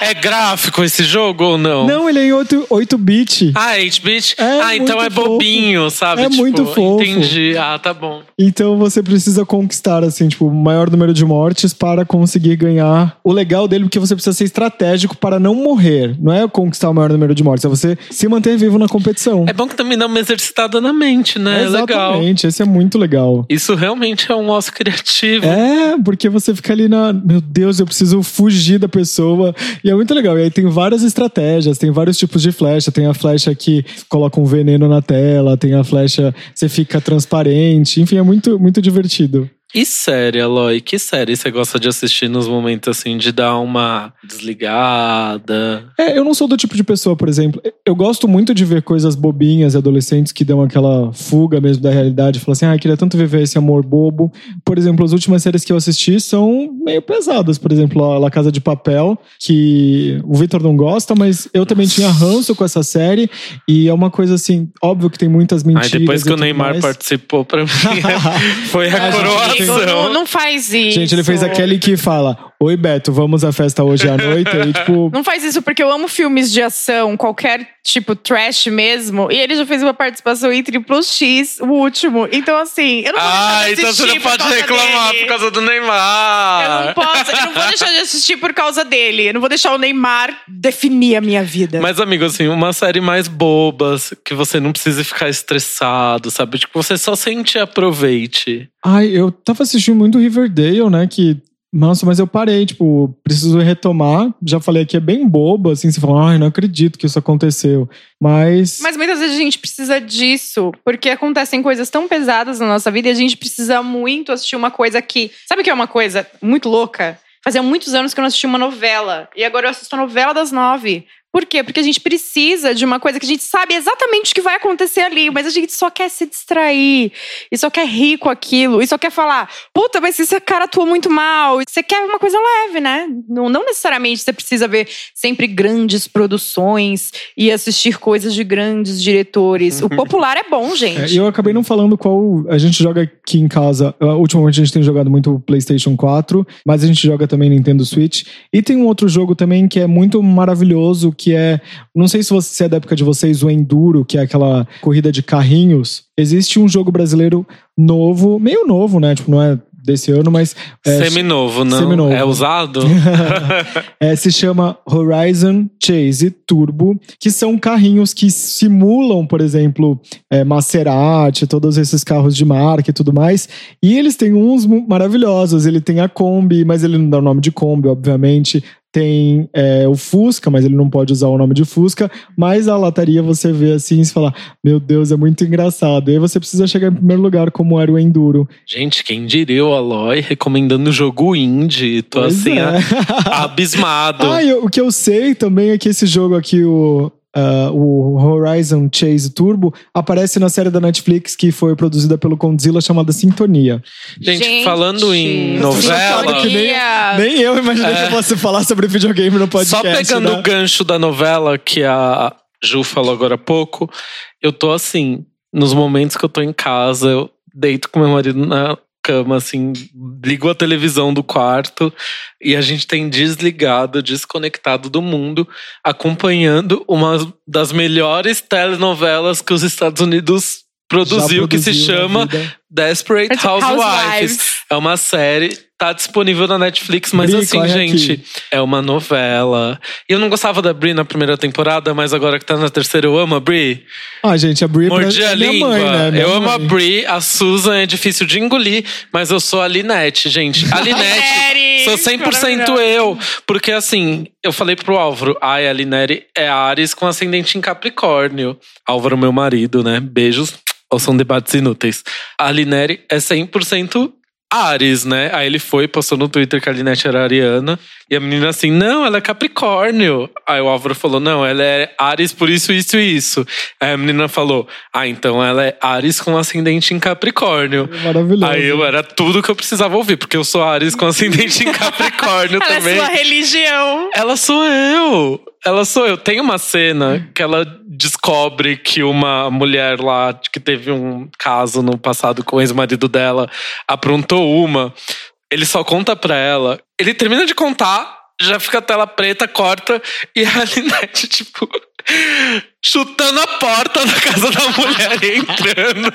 É gráfico esse jogo ou não? Não, ele é em 8, 8-bit. Ah, 8-bit? É ah, então é bobinho, sabe? É Tipo, muito fofo. Entendi. Ah, tá bom. Então você precisa conquistar, assim, tipo, o maior número de mortes para conseguir ganhar. O legal dele é que você precisa ser estratégico para não morrer. Não é conquistar o maior número de mortes, é você se manter vivo na competição. É bom que também dá uma exercitada na mente, né? É legal. Exatamente, esse é muito legal. Isso realmente é um osso criativo. É, porque você fica ali na. Meu Deus, eu preciso fugir da pessoa. E é muito legal. E aí tem várias estratégias, tem vários tipos de flecha. Tem a flecha que coloca um veneno na tela, tem a flecha você fica transparente. Enfim, é muito, muito divertido. E série, Aloy? Que série você gosta de assistir nos momentos assim de dar uma desligada? É, eu não sou do tipo de pessoa, por exemplo. Eu gosto muito de ver coisas bobinhas e adolescentes que dão aquela fuga mesmo da realidade. Falar assim, ah, queria tanto viver esse amor bobo. Por exemplo, as últimas séries que eu assisti são meio pesadas. Por exemplo, a La Casa de Papel, que o Victor não gosta, mas eu também tinha ranço com essa série. E é uma coisa assim, óbvio que tem muitas mentiras. Aí depois que o Neymar mais. participou pra mim, foi a. Amigo, não, não faz isso. Gente, ele fez aquele que fala: Oi, Beto, vamos à festa hoje à noite? E, tipo, Não faz isso porque eu amo filmes de ação, qualquer tipo trash mesmo. E ele já fez uma participação em Triplo X, o último. Então, assim, eu não vou Ah, deixar de então você assistir não por pode causa reclamar dele. por causa do Eu não Neymar. posso, eu não vou deixar de assistir por causa dele. Eu não vou deixar o Neymar definir a minha vida. Mas, amigo, assim, uma série mais bobas, que você não precisa ficar estressado, sabe? Tipo, você só sente e aproveite. ai, eu tava assistindo muito Riverdale, né? Que. Nossa, mas eu parei, tipo, preciso retomar. Já falei que é bem bobo, assim, você fala, ai, não acredito que isso aconteceu. Mas. Mas muitas vezes a gente precisa disso, porque acontecem coisas tão pesadas na nossa vida e a gente precisa muito assistir uma coisa que. Sabe o que é uma coisa muito louca? Fazia muitos anos que eu não assisti uma novela. E agora eu assisto a novela das nove. Por quê? Porque a gente precisa de uma coisa que a gente sabe exatamente o que vai acontecer ali, mas a gente só quer se distrair, e só quer rir com aquilo, e só quer falar, puta, mas esse cara atua muito mal. Você quer uma coisa leve, né? Não, não necessariamente você precisa ver sempre grandes produções e assistir coisas de grandes diretores. O popular é bom, É, gente. e eu acabei não falando qual a gente joga aqui em casa. Uh, Ultimamente a gente tem jogado muito PlayStation 4, mas a gente joga também Nintendo Switch. E tem um outro jogo também que é muito maravilhoso, que é, não sei se você se é da época de vocês, o Enduro, que é aquela corrida de carrinhos. Existe um jogo brasileiro novo, meio novo, né? Tipo, não é desse ano, mas é, Seminovo, não? seminovo. É usado? é, se chama Horizon Chase Turbo, que são carrinhos que simulam, por exemplo, é, Maserati, todos esses carros de marca e tudo mais. E eles têm uns maravilhosos. Ele tem a Kombi, mas ele não dá o nome de Kombi, obviamente. Tem é, o Fusca, mas ele não pode usar o nome de Fusca. Mas a lataria você vê assim e fala: Meu Deus, é muito engraçado. E aí você precisa chegar em primeiro lugar, como era o Enduro. Gente, quem diria o Aloy recomendando jogo indie? Tô Pois assim, é. abismado. Ah, e o que eu sei também é que esse jogo aqui, o, ah, o Horizon Chase Turbo, aparece na série da Netflix que foi produzida pelo Condzilla chamada Sintonia. Gente, falando em novela, Que nem- Nem eu imaginei que eu fosse falar sobre videogame no podcast. É. Só pegando né? o gancho da novela que a Ju falou agora há pouco, eu tô assim, nos momentos que eu tô em casa, eu deito com meu marido na cama, assim, ligo a televisão do quarto e a gente tem desligado, desconectado do mundo, acompanhando uma das melhores telenovelas que os Estados Unidos produziu, Já que se produziu chama. Desperate Housewives. É uma série, tá disponível na Netflix, mas Bri, assim, gente, aqui. é uma novela. E eu não gostava da Brie na primeira temporada, mas agora que tá na terceira, eu amo a Brie. Ah, gente, a Brie Mordi é a minha língua. mãe, né? Minha eu amo a mãe. Brie, a Susan é difícil de engolir, mas eu sou a Linette, gente. A Linette, sou 100% eu. Porque assim, eu falei pro Álvaro, ai, a Linette é Ares com ascendente em Capricórnio. Álvaro, meu marido, né? Beijos. Ou são debates inúteis. A Linette é 100% Ares, né? Aí ele foi, postou no Twitter que a Linette era ariana. E a menina assim, não, ela é Capricórnio. Aí o Álvaro falou, não, ela é Ares por isso, isso e isso. Aí a menina falou, ah, então ela é Ares com ascendente em Capricórnio. Maravilhoso. Aí eu era tudo que eu precisava ouvir, porque eu sou Ares com ascendente em Capricórnio Ela também. é sua religião. Ela sou eu. Ela sou eu. Tem uma cena que ela descobre que uma mulher lá que teve um caso no passado com o ex-marido dela aprontou uma. Ele só conta pra ela. Ele termina de contar, já fica a tela preta, corta e a Linette, tipo, chutando a porta da casa da mulher e entrando.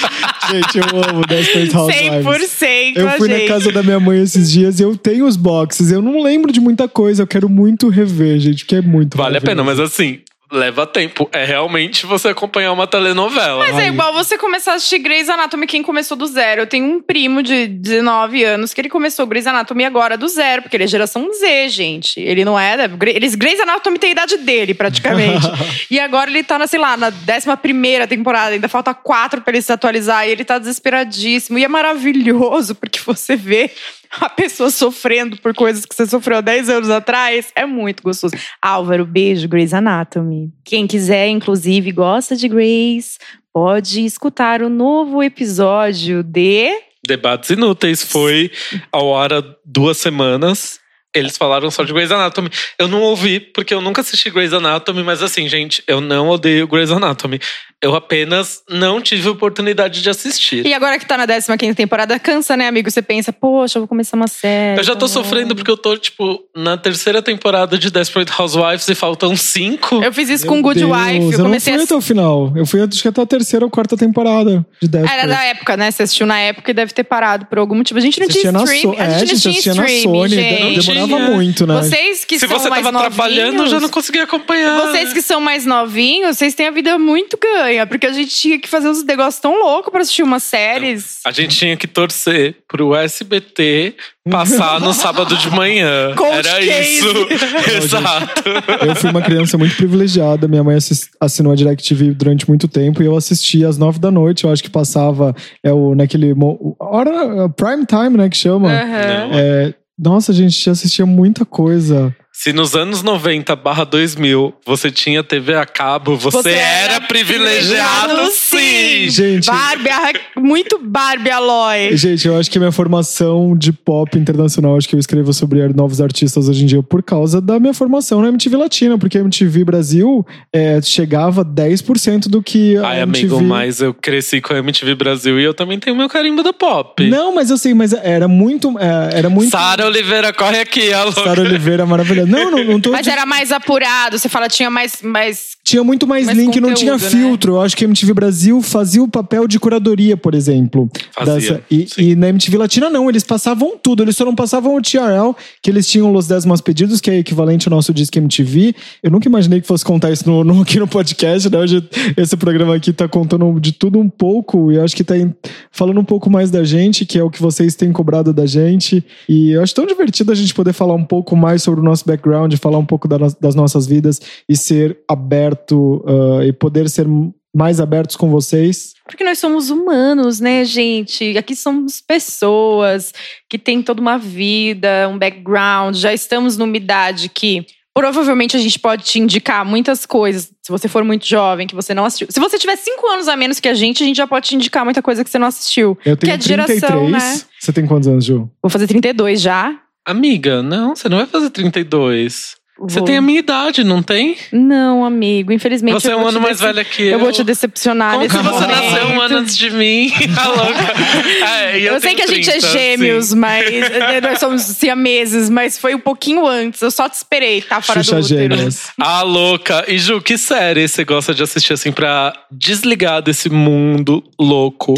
Gente, eu amo Desperate Housewives. 100% Eu fui a na gente. casa da minha mãe esses dias e eu tenho os boxes. Eu não lembro de muita coisa. Eu quero muito rever, gente, porque é muito Vale a pena, mas assim, leva tempo. É realmente você acompanhar uma telenovela. Mas é igual você começar a assistir Grey's Anatomy quem começou do zero. Eu tenho um primo de 19 anos que ele começou Grey's Anatomy agora do zero, porque ele é geração Z, gente. Ele não é. da- Eles, Grey's Anatomy tem a idade dele, praticamente. e agora ele tá, na, sei lá, na 11 temporada, ainda falta quatro pra ele se atualizar, e ele tá desesperadíssimo. E é maravilhoso, porque você vê a pessoa sofrendo por coisas que você sofreu há 10 anos atrás. É muito gostoso. Álvaro, beijo, Grey's Anatomy. Quem quiser, inclusive, gosta de Grey's, pode escutar o novo episódio de. Debates Inúteis foi ar há duas semanas. Eles falaram só de Grey's Anatomy. Eu não ouvi, porque eu nunca assisti Grey's Anatomy, mas assim, gente, eu não odeio Grey's Anatomy. Eu apenas não tive oportunidade de assistir. E agora que tá na 15 temporada, cansa, né, amigo? Você pensa, poxa, eu vou começar uma série. Eu já tô tá sofrendo porque eu tô, tipo, na terceira temporada de Desperate Housewives e faltam cinco. Eu fiz isso Meu com Good Deus, Wife. Eu Eu comecei não a fui até o final. Eu fui acho que até a terceira ou quarta temporada de Desperate. Era da época, né? Você assistiu na época e deve ter parado por algum motivo. A gente não Assistia tinha na stream. So- a é, gente a não gente tinha assistia na stream, Sony. gente. Demorava Tinha. muito, né? Vocês que Se são você mais tava trabalhando, eu já não novinhos- conseguia acompanhar. Vocês que são mais novinhos, vocês têm a vida muito ganha, porque a gente tinha que fazer uns negócios tão loucos pra assistir umas séries. A gente tinha que torcer pro SBT passar no sábado de manhã. Cold Era case. isso. Exato. Eu fui uma criança muito privilegiada. Minha mãe assinou a DirecTV durante muito tempo e eu assistia às nove da noite. Eu acho que passava é o, naquele. Hora, prime time, né? Que chama. Aham. É, nossa, gente assistia muita coisa. Se nos anos 90 barra 2000 você tinha TV a cabo, você, era, privilegiado sim! Gente, Barbie, muito Barbie Aloy. Gente, eu acho que minha formação de pop internacional, acho que eu escrevo sobre novos artistas hoje em dia por causa da minha formação na MTV Latina, porque a MTV Brasil é, chegava a 10% do que a Ai, MTV... amigo, mas eu cresci com a MTV Brasil e eu também tenho meu carimbo da pop. Não, mas eu sei, mas era muito... é, era muito... Sara Oliveira, corre aqui, alô. Sara Oliveira, maravilhosa. Não, não, não tô... Mas era mais apurado, você fala, tinha mais. mais... Tinha muito mais, Mais link, não tinha conteúdo, né? filtro. Eu acho que a MTV Brasil fazia o papel de curadoria, por exemplo. Fazia, e, sim. e na MTV Latina, não. Eles passavam tudo. Eles só não passavam o TRL, que eles tinham Los 10 Mais Pedidos, que é equivalente ao nosso Disque MTV. Eu nunca imaginei que fosse contar isso no, no- aqui no podcast, né? Hoje esse programa aqui tá contando de tudo um pouco. E eu acho que tá em- falando um pouco mais da gente, que é o que vocês têm cobrado da gente. E eu acho tão divertido a gente poder falar um pouco mais sobre o nosso background, falar um pouco da das nossas vidas e ser aberto ah, e poder ser mais abertos com vocês. Porque nós somos humanos, né, gente? Aqui somos pessoas que têm toda uma vida, um background. Já estamos numa idade que provavelmente a gente pode te indicar muitas coisas. Se você for muito jovem, que você não assistiu. Se você tiver cinco anos a menos que a gente, a gente já pode te indicar muita coisa que você não assistiu. Eu Que tenho é de geração, 33. né? Você tem quantos anos, Ju? Vou fazer 32 já. Amiga, não, você não vai fazer 32. Você tem a minha idade, não tem? Não, amigo. Infelizmente. Você é eu um ano mais velha que eu. Eu vou te decepcionar Como nesse que você momento. nasceu um ano antes de mim? Tá louca? É, e Eu, sei que a gente 30, é gêmeos, sim. mas eh, nós somos siameses, mas foi um pouquinho antes. Eu só te esperei, tá fora Xuxa do útero. Gêmeas. Ah, louca. E Ju, que série você gosta de assistir assim pra desligar desse mundo louco,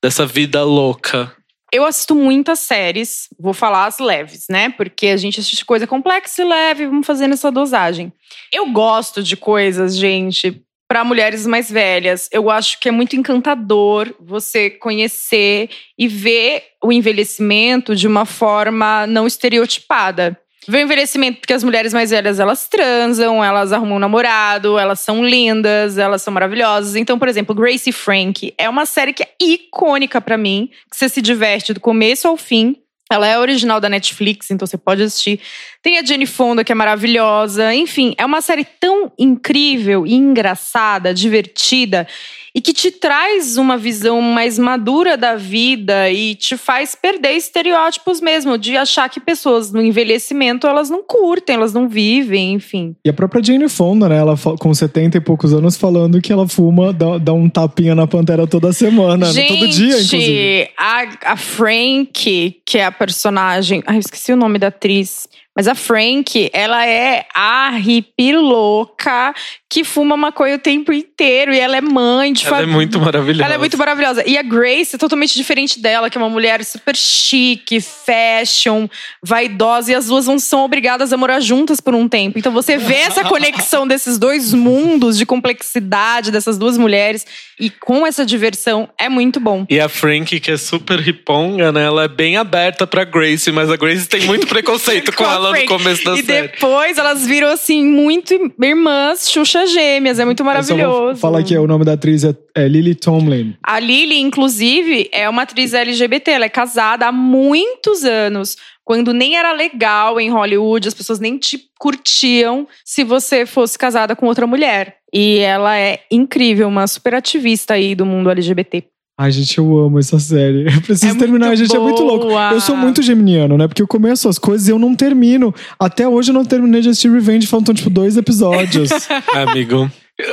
dessa vida louca? Eu assisto muitas séries, vou falar as leves, né? Porque a gente assiste coisa complexa e leve, vamos fazendo essa dosagem. Eu gosto de coisas, gente, para mulheres mais velhas. Eu acho que é muito encantador você conhecer e ver o envelhecimento de uma forma não estereotipada. Ver o envelhecimento porque as mulheres mais velhas elas transam, elas arrumam um namorado, elas são lindas, elas são maravilhosas. Então, por exemplo, Gracie Frank é uma série que é icônica pra mim, que você se diverte do começo ao fim. Ela é original da Netflix, então você pode assistir. Tem a Jenny Fonda, que é maravilhosa. Enfim, é uma série tão incrível e engraçada, divertida e que te traz uma visão mais madura da vida e te faz perder estereótipos mesmo, de achar que pessoas no envelhecimento elas não curtem, elas não vivem, enfim. E a própria Jane Fonda, né? Ela com 70 e poucos anos falando que ela fuma, dá, dá um tapinha na pantera toda semana, né? Gente, todo dia, inclusive. A, a Frank, que é a personagem. Ai, eu esqueci o nome da atriz. Mas a Frank, ela é a hippie louca que fuma maconha o tempo inteiro. E ela é mãe de Ela é muito maravilhosa. Ela é muito maravilhosa. E a Grace é totalmente diferente dela, que é uma mulher super chique, fashion, vaidosa. E as duas não são obrigadas a morar juntas por um tempo. Então você vê essa conexão desses dois mundos de complexidade dessas duas mulheres. E com essa diversão, é muito bom. E a Frank, que é super riponga, né? Ela é bem aberta pra Grace, mas a Grace tem muito preconceito com a no começo da E série. depois elas viram, assim, muito irmãs Xuxa gêmeas. É muito maravilhoso. falar que o nome da atriz é, é Lily Tomlin. A Lily, inclusive, é uma atriz LGBT. Ela é casada há muitos anos. Quando nem era legal em Hollywood, as pessoas nem te curtiam se você fosse casada com outra mulher. E ela é incrível, uma super ativista aí do mundo LGBT. Ai, gente, eu amo essa série. Eu preciso É terminar, muito gente, é muito louco. boa. Eu sou muito geminiano, né? Porque eu começo as coisas e eu não termino. Até hoje eu não terminei de assistir Revenge, faltam, tipo, dois episódios. Amigo.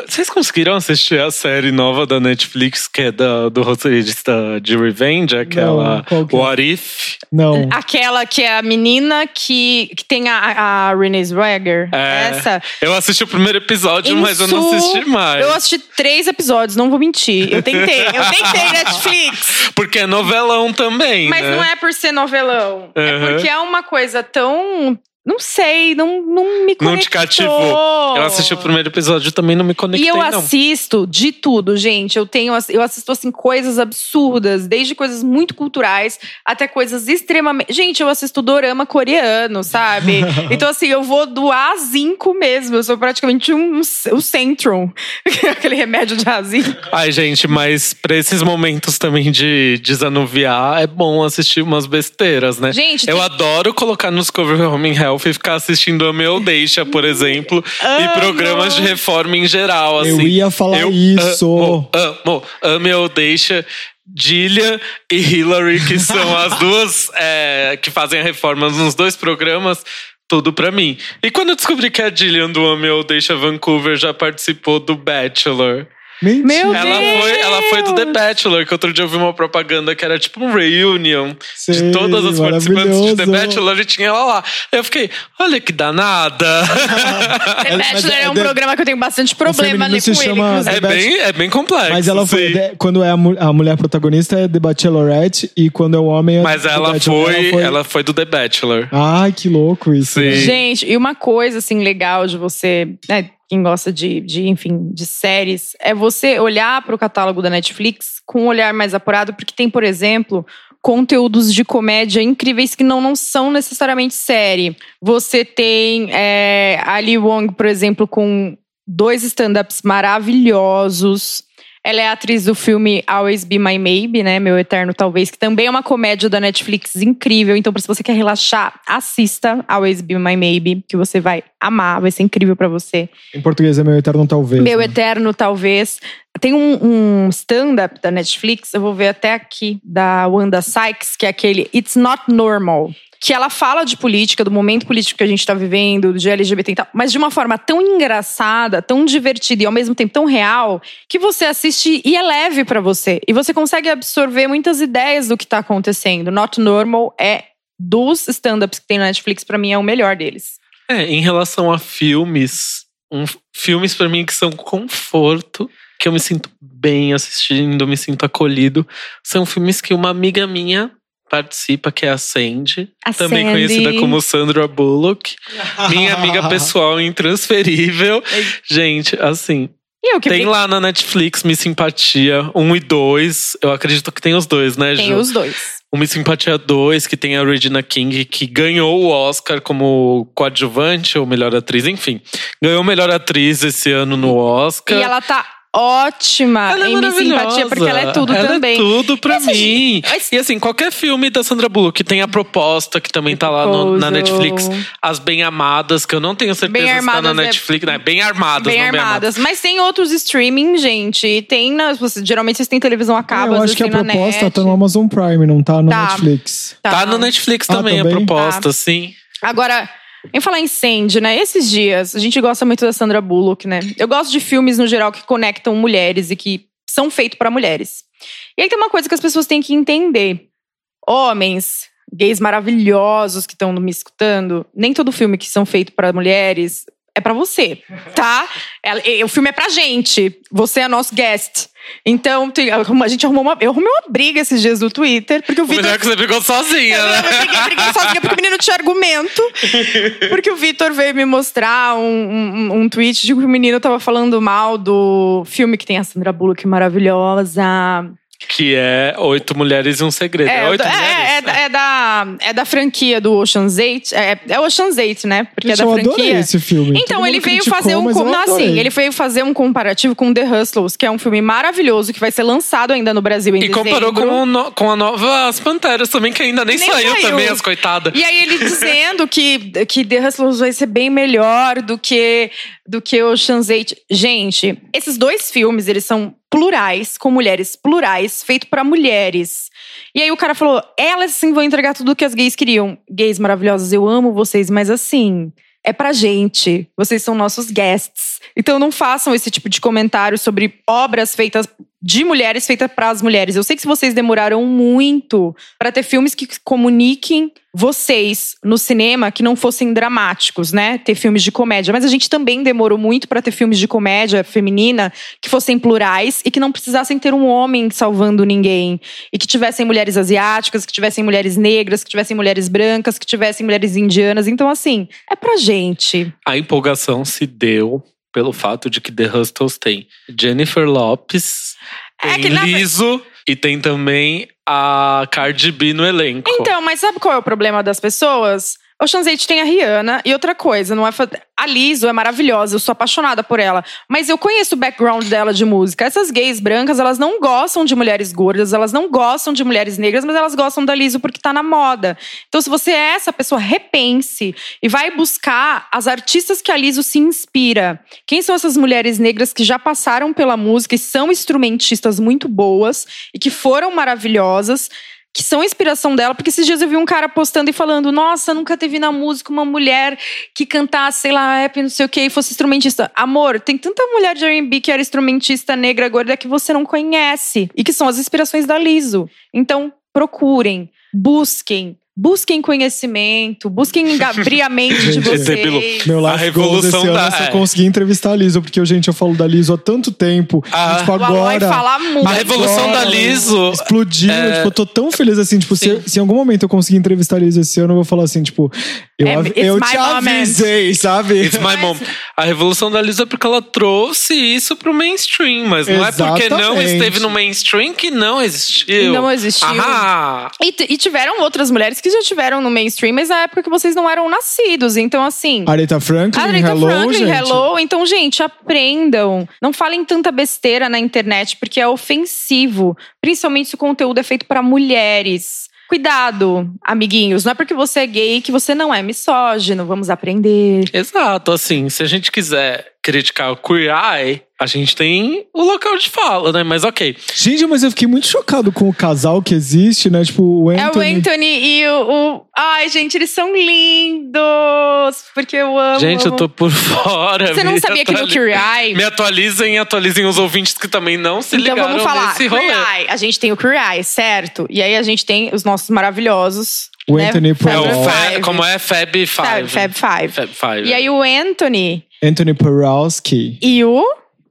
Vocês conseguiram assistir a série nova da Netflix, que é da, do roteirista de Revenge? Aquela Não, é? What If? não. Aquela que é a menina que, que tem a, a Renée Zellweger. É. Essa. Eu assisti o primeiro episódio, mas eu não assisti mais. Eu assisti três episódios, não vou mentir. Eu tentei, eu tentei Netflix. Porque é novelão também, Mas né? não é por ser novelão. É Uhum. porque é uma coisa tão. Não sei, não, não me conectou. Não te cativou. Eu assisti o primeiro episódio e também não me conectei, E eu não. assisto de tudo, gente. Eu tenho, eu assisto assim coisas absurdas, desde coisas muito culturais até coisas extremamente. Gente, eu assisto dorama coreano, sabe? então assim, eu vou do azinco mesmo. Eu sou praticamente um, um, Centrum, aquele remédio de azinco. Ai, gente, mas pra esses momentos também de desanuviar, é bom assistir umas besteiras, né? Gente, eu tem- adoro colocar no Discovery Home and Health e ficar assistindo Ame ou Deixa, por exemplo, e programas de reforma em geral, Eu assim. ia falar Eu isso. Amo, amo. Ame ou Deixa. Gillian e Hillary, que são as duas é, que fazem a reforma nos dois programas, tudo pra mim. E quando eu descobri que a Gillian do Ame ou Deixa Vancouver já participou do Bachelor, Mentira. Meu ela Deus! foi, ela foi do The Bachelor, que outro dia eu vi uma propaganda que era tipo um reunion Sei, de todas as participantes de The. Bachelor e tinha ela lá. Aí eu fiquei, olha que danada. The Mas Bachelor é um é- programa que eu tenho bastante problema ali com ele. chama- inclusive. é, bem, é bem complexo. Mas ela foi. de- Quando é a, mu- a mulher protagonista é The Bachelorette e quando é o homem é Mas The ela Bachelor. foi, ela foi do The Bachelor. Ai, que louco isso. Sim. né? Gente, e uma coisa assim legal de você, né, quem gosta de, de, enfim, de séries, é você olhar para o catálogo da Netflix com um olhar mais apurado, porque tem, por exemplo, conteúdos de comédia incríveis que não, não são necessariamente série. Você tem é, Ali Wong, por exemplo, com dois stand-ups maravilhosos. Ela é atriz do filme Always Be My Maybe, né? Meu Eterno Talvez, que também é uma comédia da Netflix incrível. Então, se você quer relaxar, assista Always Be My Maybe, que você vai amar, vai ser incrível pra você. Em português é meu eterno talvez. Meu né? Eterno Talvez. Tem um, um stand-up da Netflix, eu vou ver até aqui, da Wanda Sykes, que é aquele It's Not Normal. Que ela fala de política, do momento político que a gente tá vivendo, de LGBT e tal, mas de uma forma tão engraçada, tão divertida e ao mesmo tempo tão real, que você assiste e é leve pra você. E você consegue absorver muitas ideias do que tá acontecendo. Not Normal é dos stand-ups que tem na Netflix, pra mim, é o melhor deles. É, em relação a filmes, um- filmes pra mim que são conforto, que eu me sinto bem assistindo, me sinto acolhido, são filmes que uma amiga minha participa, que é a Sandy, A também Sandy. conhecida como Sandra Bullock, minha amiga pessoal intransferível. Gente, assim, eu que tem lá na Netflix Me Simpatia 1 e 2. Eu acredito que tem os dois, né, tem Ju? os dois. O Miss Simpatia 2, que tem a Regina King, que ganhou o Oscar como coadjuvante ou melhor atriz, enfim. Ganhou melhor atriz esse ano no Oscar. E ela tá ótima Ela é em Me Simpatia, porque ela é tudo Ela também. É tudo pra Essa mim. Mas- E assim, qualquer filme da Sandra Bullock que tem a proposta, que também tá lá no- na. Netflix, As Bem Amadas, que eu não tenho certeza Bem se tá na Armadas é- Netflix. né? Bem Armadas, Bem não Bem armadas. Mas tem outros streaming, gente. E Tem na, geralmente vocês têm televisão a cabo, eu acho que a proposta net. tá no Amazon Prime, não tá na Tá. Netflix. Tá no Netflix Ah, também, a também? proposta, sim. Agora, em falar Sandy, né? Esses dias, a gente gosta muito da Sandra Bullock, né? Eu gosto de filmes, no geral, que conectam mulheres e que são feitos pra mulheres. E aí tem uma coisa que as pessoas têm que entender. Homens, gays maravilhosos que estão me escutando, nem todo filme que são feitos pra mulheres é pra você, tá? O filme é pra gente. Você é nosso guest. Então, a gente arrumou uma. Eu arrumei uma briga esses dias no Twitter, porque o Vitor melhor é que você brigou sozinha, eu né? briguei, briguei sozinha porque o menino tinha argumento. Porque o Vitor veio me mostrar um, um, um tweet de que o menino tava falando mal do filme que tem a Sandra Bullock maravilhosa. Que é Oito Mulheres e um Segredo. É, É, Oito é, Mulheres? é, da, é, da, é da franquia do Ocean's 8. É, é Ocean's 8, né? Porque Gente, é da eu franquia. adorei esse filme. Então, Todo ele veio criticou, fazer um. com- eu Não, assim, ele veio fazer um comparativo com The Hustlers, que é um filme maravilhoso que vai ser lançado ainda no Brasil em E comparou dezembro. com, o no- com a nova As Panteras também, que ainda nem, Nem saiu, saiu. também, as coitadas. E aí ele dizendo que, que The Hustlers vai ser bem melhor do que do que Ocean's 8. Gente, esses dois filmes, eles são plurais, com mulheres plurais, feito pra mulheres. E aí o cara falou, elas sim vão entregar tudo que as gays queriam. Gays maravilhosas, eu amo vocês, mas assim, é pra gente. Vocês são nossos guests. Então não façam esse tipo de comentário sobre obras feitas de mulheres feitas para as mulheres. Eu sei que vocês demoraram muito para ter filmes que comuniquem vocês no cinema que não fossem dramáticos, né? Ter filmes de comédia, mas a gente também demorou muito para ter filmes de comédia feminina que fossem plurais e que não precisassem ter um homem salvando ninguém e que tivessem mulheres asiáticas, que tivessem mulheres negras, que tivessem mulheres brancas, que tivessem mulheres indianas. Então assim, é pra gente. A empolgação se deu pelo fato de que The Hustles tem Jennifer Lopes, É tem na- Liso e tem também a Cardi B no elenco. Então, mas sabe qual é o problema das pessoas? Ocean's 8 tem a Rihanna e outra coisa, não é fa- a Lizzo é maravilhosa, eu sou apaixonada por ela, mas eu conheço o background dela de música. Essas gays brancas, elas não gostam de mulheres gordas, elas não gostam de mulheres negras, mas elas gostam da Lizzo porque tá na moda. Então, se você é essa pessoa, repense e vai buscar as artistas que a Lizzo se inspira. Quem são essas mulheres negras que já passaram pela música e são instrumentistas muito boas e que foram maravilhosas? Que são inspiração dela, porque esses dias eu vi um cara postando e falando: Nossa, nunca teve na música uma mulher que cantasse, sei lá, rap, não sei o que, e fosse instrumentista. Amor, tem tanta mulher de RB que era instrumentista negra gorda que você não conhece e que são as inspirações da Liso. Então, procurem, busquem. Busquem conhecimento, busquem abrir a mente de vocês. Meu A revolução goals esse ano da- é só é. conseguir entrevistar a Liso, porque, gente, eu falo da Liso há tanto tempo. Ah. tipo, agora. fala muito. A revolução agora, da Liso. Explodiu. É. Tipo, eu tô tão feliz assim. Tipo, se, se em algum momento eu conseguir entrevistar a Liso esse ano, eu vou falar assim, tipo, eu, É, eu te moment. avisei, sabe? It's my mom. A revolução da Lisa é porque ela trouxe isso pro mainstream, mas não é porque não Exatamente. esteve no mainstream que não existiu. Não existiu. Ah, E, e tiveram outras mulheres que já tiveram no mainstream, mas na época que vocês não eram nascidos. Então, assim. Aretha Franklin, Aretha hello, Franklin, gente. hello. Então, gente, aprendam. Não falem tanta besteira na internet, porque é ofensivo. Principalmente se o conteúdo é feito para mulheres. Cuidado, amiguinhos. Não é porque você é gay que você não é misógino. Vamos aprender. exato. Assim, se a gente quiser criticar o Queer Eye, a gente tem o local de fala, né? Mas ok. Gente, mas eu fiquei muito chocado com o casal que existe, né? Tipo, o É o Anthony. Anthony e o, o- Ai, gente, eles são lindos! Porque eu amo. Gente, eu tô por fora. Você não sabia que no Eye. Me atualizem e atualizem os ouvintes que também não se Então ligaram vamos falar. nesse rolê. A gente tem o Eye, certo? E aí a gente tem os nossos maravilhosos. O né? Anthony Fab É como é Fab Five. Fab, Fab Five. Fab Five. E aí o Anthony Anthony Porowski. e o.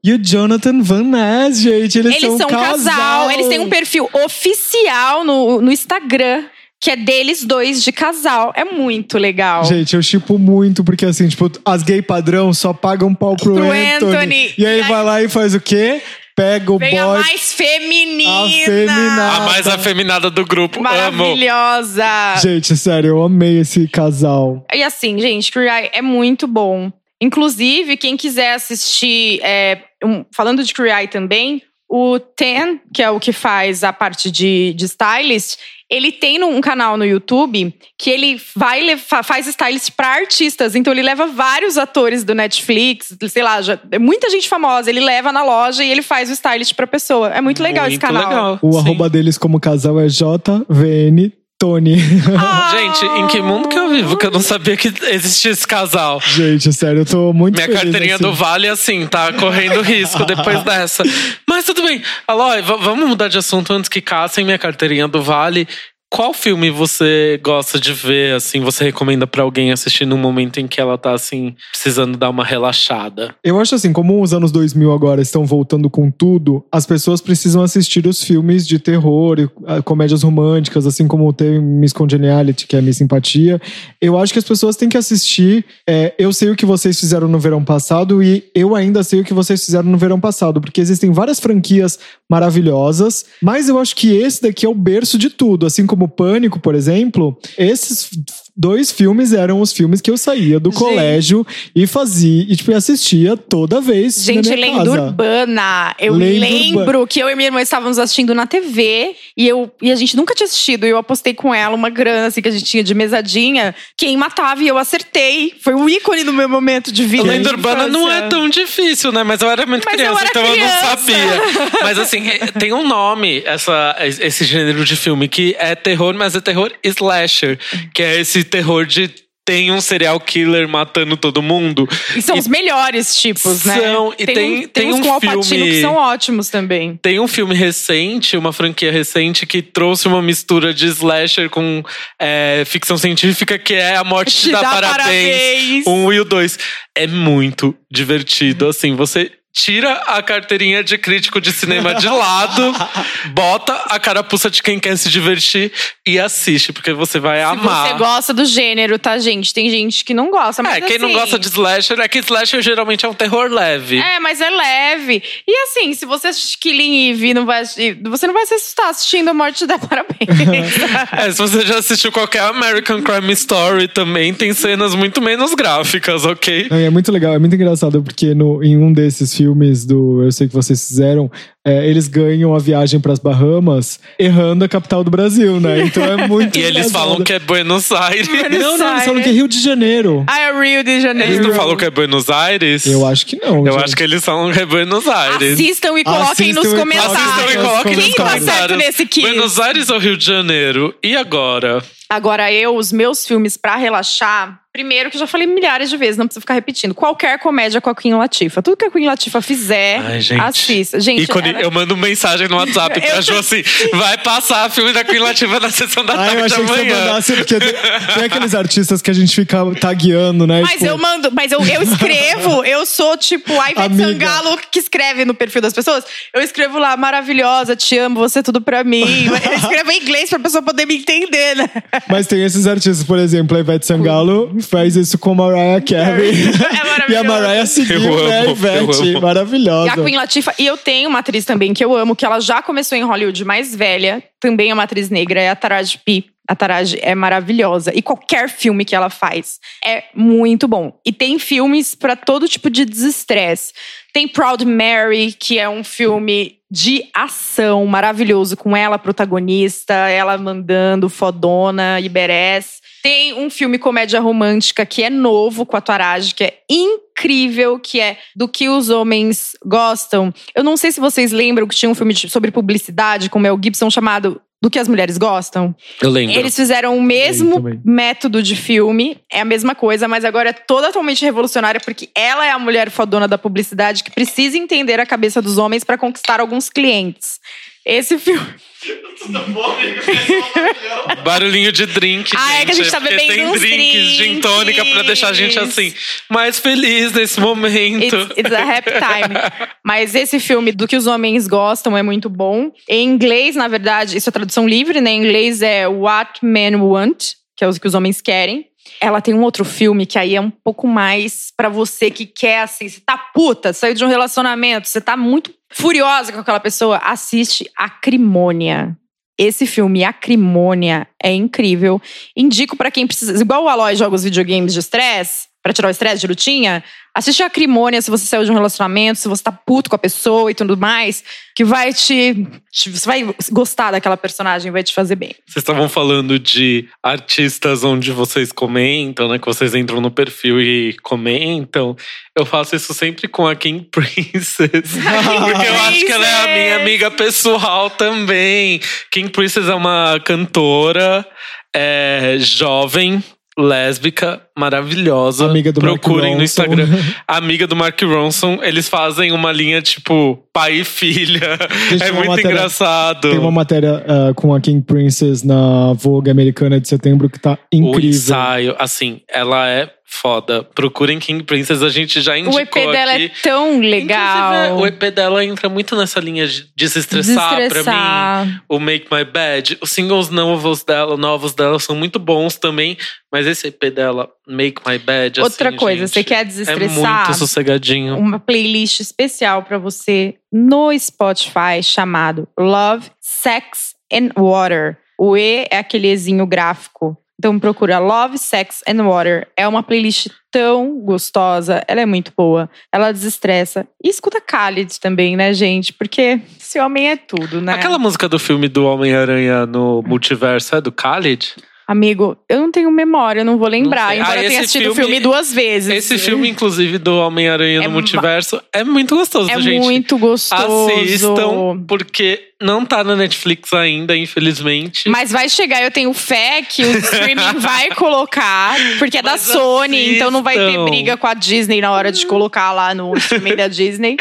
E o Jonathan Van Ness, gente. Eles, Eles são um casal. Eles têm um perfil oficial no, no Instagram. Que é deles dois de casal. É muito legal. Gente, eu chipo muito, porque assim, tipo, as gay padrão só pagam pau pro, Pro Anthony. Anthony. E aí E aí- vai lá e faz o quê? Pega o Vem a boy. mais feminina. Afeminada. A mais afeminada do grupo. Amo. Maravilhosa. Gente, sério, eu amei esse casal. E assim, gente, Eye é muito bom. Inclusive, quem quiser assistir, é, um- falando de Eye também, o Ten, que é o que faz a parte de, de stylist, ele tem um canal no YouTube que ele vai faz stylist para artistas. Então ele leva vários atores do Netflix, sei lá, já- muita gente famosa. Ele leva na loja e ele faz o stylist pra pessoa. É muito legal esse Muito canal. legal. O Sim. arroba deles como casal é JVN Tony. Ah! Gente, em que mundo que eu vivo que eu não sabia que existia esse casal? gente, sério, eu tô muito Minha feliz. carteirinha assim. do Vale, assim, tá correndo risco depois dessa. Mas tudo bem. Aloy, vamos mudar de assunto antes que caçem minha carteirinha do Vale. Qual filme você gosta de ver, assim, você recomenda pra alguém assistir num momento em que ela tá, assim, precisando dar uma relaxada? Eu acho assim, como os anos 2000 agora estão voltando com tudo, as pessoas precisam assistir os filmes de terror e ah, comédias românticas, assim como tem Miss Congeniality, que é Miss Simpatia. Eu acho que as pessoas têm que assistir. é, eu sei o que vocês fizeram no verão passado e eu ainda sei o que vocês fizeram no verão passado, porque existem várias franquias maravilhosas, mas eu acho que esse daqui é o berço de tudo, assim como como Pânico, por exemplo, esses dois filmes eram os filmes que eu saía do Gente. colégio e fazia, e tipo, assistia toda vez Gente, na minha lenda casa. urbana. Eu Lenda lembro que eu e minha irmã estávamos assistindo na TV e, eu, e a gente nunca tinha assistido. E eu apostei com ela uma grana assim, que a gente tinha de mesadinha. Quem matava e eu acertei. Foi o ícone do meu momento de vida. A lenda urbana não é tão difícil, né? Mas eu era muito Mas eu criança, era então eu criança. não sabia. Mas assim, tem um nome, essa, esse gênero de filme, que é terror, mas é terror slasher. Que é esse terror de tem um serial killer matando todo mundo. E são E os melhores tipos, né? São, e tem- um- tem uns um com filme- que são ótimos também. Tem um filme recente, uma franquia recente, que trouxe uma mistura de slasher com é, ficção científica, que é A Morte Te, Te Dá, dá Parabéns. parabéns. Um e o dois. É muito divertido, assim, você tira a carteirinha de crítico de cinema de lado, bota a carapuça de quem quer se divertir e assiste, porque você vai Se amar. você gosta do gênero, tá, gente? Tem gente que não gosta, mas é, quem não assim- gosta de slasher, é que slasher geralmente é um terror leve. É, mas é leve. E assim, se você assistir Killing Eve, não vai você não vai se assustar assistindo A Morte da Parabéns. É, se você já assistiu qualquer American Crime Story também, tem cenas muito menos gráficas, ok? Não, e é muito legal, é muito engraçado, porque no, em um desses filmes do Eu Sei Que Vocês Fizeram, é, eles ganham a viagem pras Bahamas errando a capital do Brasil, né? Então é muito E eles falam que é Buenos Aires. Não, não, eles falam que é Rio de Janeiro. ah, é Rio de Janeiro. Eles não falam que é Buenos Aires? Eu acho que não. Eu gente. acho que eles falam que é Buenos Aires. Assistam e coloquem Assistam nos e comentários. Assistam e coloquem nos Quem tá comentários. certo nesse quiz? Buenos Aires ou Rio de Janeiro? E agora? Agora, eu, os meus filmes pra relaxar, primeiro que eu já falei milhares de vezes, não precisa ficar repetindo. Qualquer comédia com a Queen Latifa. Tudo que a Queen Latifa fizer, Ai, gente. assista. Gente, Ícone, ela- eu mando mensagem no WhatsApp pra Eu Ju assim: vai passar filme da Queen Latifah na sessão da eu tarde achei que você amanhã. mandasse, porque tem, aqueles artistas que a gente fica tagueando, né? Mas Tipo, eu mando, mas eu, eu escrevo, eu sou tipo a Ivete Amiga. Sangalo que escreve no perfil das pessoas. Eu escrevo lá, maravilhosa, te amo, você é tudo pra mim. Eu escrevo em inglês pra pessoa poder me entender, né? Mas tem esses artistas, por exemplo, a Ivete Sangalo faz isso com a Mariah Carey. É e a. Mariah seguiu, Eu né, amo, Ivete? eu amo. E Maravilhosa. a Queen Latifah, e eu tenho uma atriz também que eu amo, que ela já começou em Hollywood mais velha, também é uma atriz negra, é a Taraji P. A Taraji é maravilhosa. E qualquer filme que ela faz é muito bom. E tem filmes pra todo tipo de desestresse. Tem Proud Mary, que é um filme de ação maravilhoso, com ela protagonista, ela mandando, fodona, Iberés. Tem um filme comédia romântica que é novo com a Taraji, que é incrível, que é do que os homens gostam. Eu não sei se vocês lembram que tinha um filme de- sobre publicidade com Mel Gibson chamado Do que as mulheres gostam. Eu lembro. Eles fizeram o mesmo método de filme, é a mesma coisa, mas agora é totalmente revolucionária porque ela é a mulher fodona da publicidade que precisa entender a cabeça dos homens para conquistar alguns clientes. Esse filme. Barulhinho de drink. Ah, é que a gente tá porque bebendo tem uns drinks, gin tônica pra deixar a gente drinks. assim, mais feliz nesse momento. It's, it's a happy time. Mas esse filme do que os homens gostam é muito bom. Em inglês, na verdade, isso é tradução livre, né? Em inglês é What Men Want, que é o que os homens querem. Ela tem um outro filme que aí é um pouco mais pra você que quer, assim, você tá puta, saiu de um relacionamento, você tá muito furiosa com aquela pessoa, assiste Acrimônia. Esse filme, Acrimônia, é incrível. Indico pra quem precisa. Igual o Aloy joga os videogames de estresse, pra tirar o estresse de lutinha, assiste Acrimônia se você saiu de um relacionamento, se você tá puto com a pessoa e tudo mais, que vai te. te- Você vai gostar daquela personagem, vai te fazer bem. Vocês estavam falando de artistas onde vocês comentam, né? Que vocês entram no perfil e comentam. Eu faço isso sempre com a Kim Princess. porque eu acho que ela é a minha amiga pessoal também. Kim Princess é uma cantora é, jovem. Lésbica, maravilhosa. Amiga do Mark Procurem no Ronson. Instagram. Amiga do Mark Ronson. Eles fazem uma linha tipo pai e filha. Gente, é muito matéria- engraçado. Tem uma matéria ah, com a King Princess na Vogue americana de setembro que tá O incrível. ensaio, assim, ela é foda. Procurem King Princess, a gente já indicou O EP dela aqui. é tão legal. Inclusive, o EP dela entra muito nessa linha de desestressar, pra mim. Desestressar. O Make My Bed. Os singles novos dela, novos dela são muito bons também. Mas esse EP dela, Make My Bed, Outra assim, coisa, gente, você quer É desestressar? muito sossegadinho. uma playlist especial pra você no Spotify chamado Love, Sex and Water. O E é aquele Ezinho gráfico. Então procura Love, Sex and Water. É uma playlist tão gostosa, ela é muito boa. Ela desestressa. E escuta Khalid também, né, gente? Porque esse homem é tudo, né? Aquela música do filme do Homem-Aranha no multiverso é do Khalid? Amigo, eu não tenho memória, eu não vou lembrar. sei. embora Ah, eu tenha assistido o filme- filme duas vezes. Esse filme, inclusive, do Homem-Aranha É no multiverso, é muito gostoso, é gente. muito gostoso. Assistam, porque não tá na Netflix ainda, infelizmente. Mas vai chegar, eu tenho fé que o streaming vai colocar, porque é da Mas Sony, então não vai ter assistam. briga com a Disney na hora de colocar lá no streaming da Disney.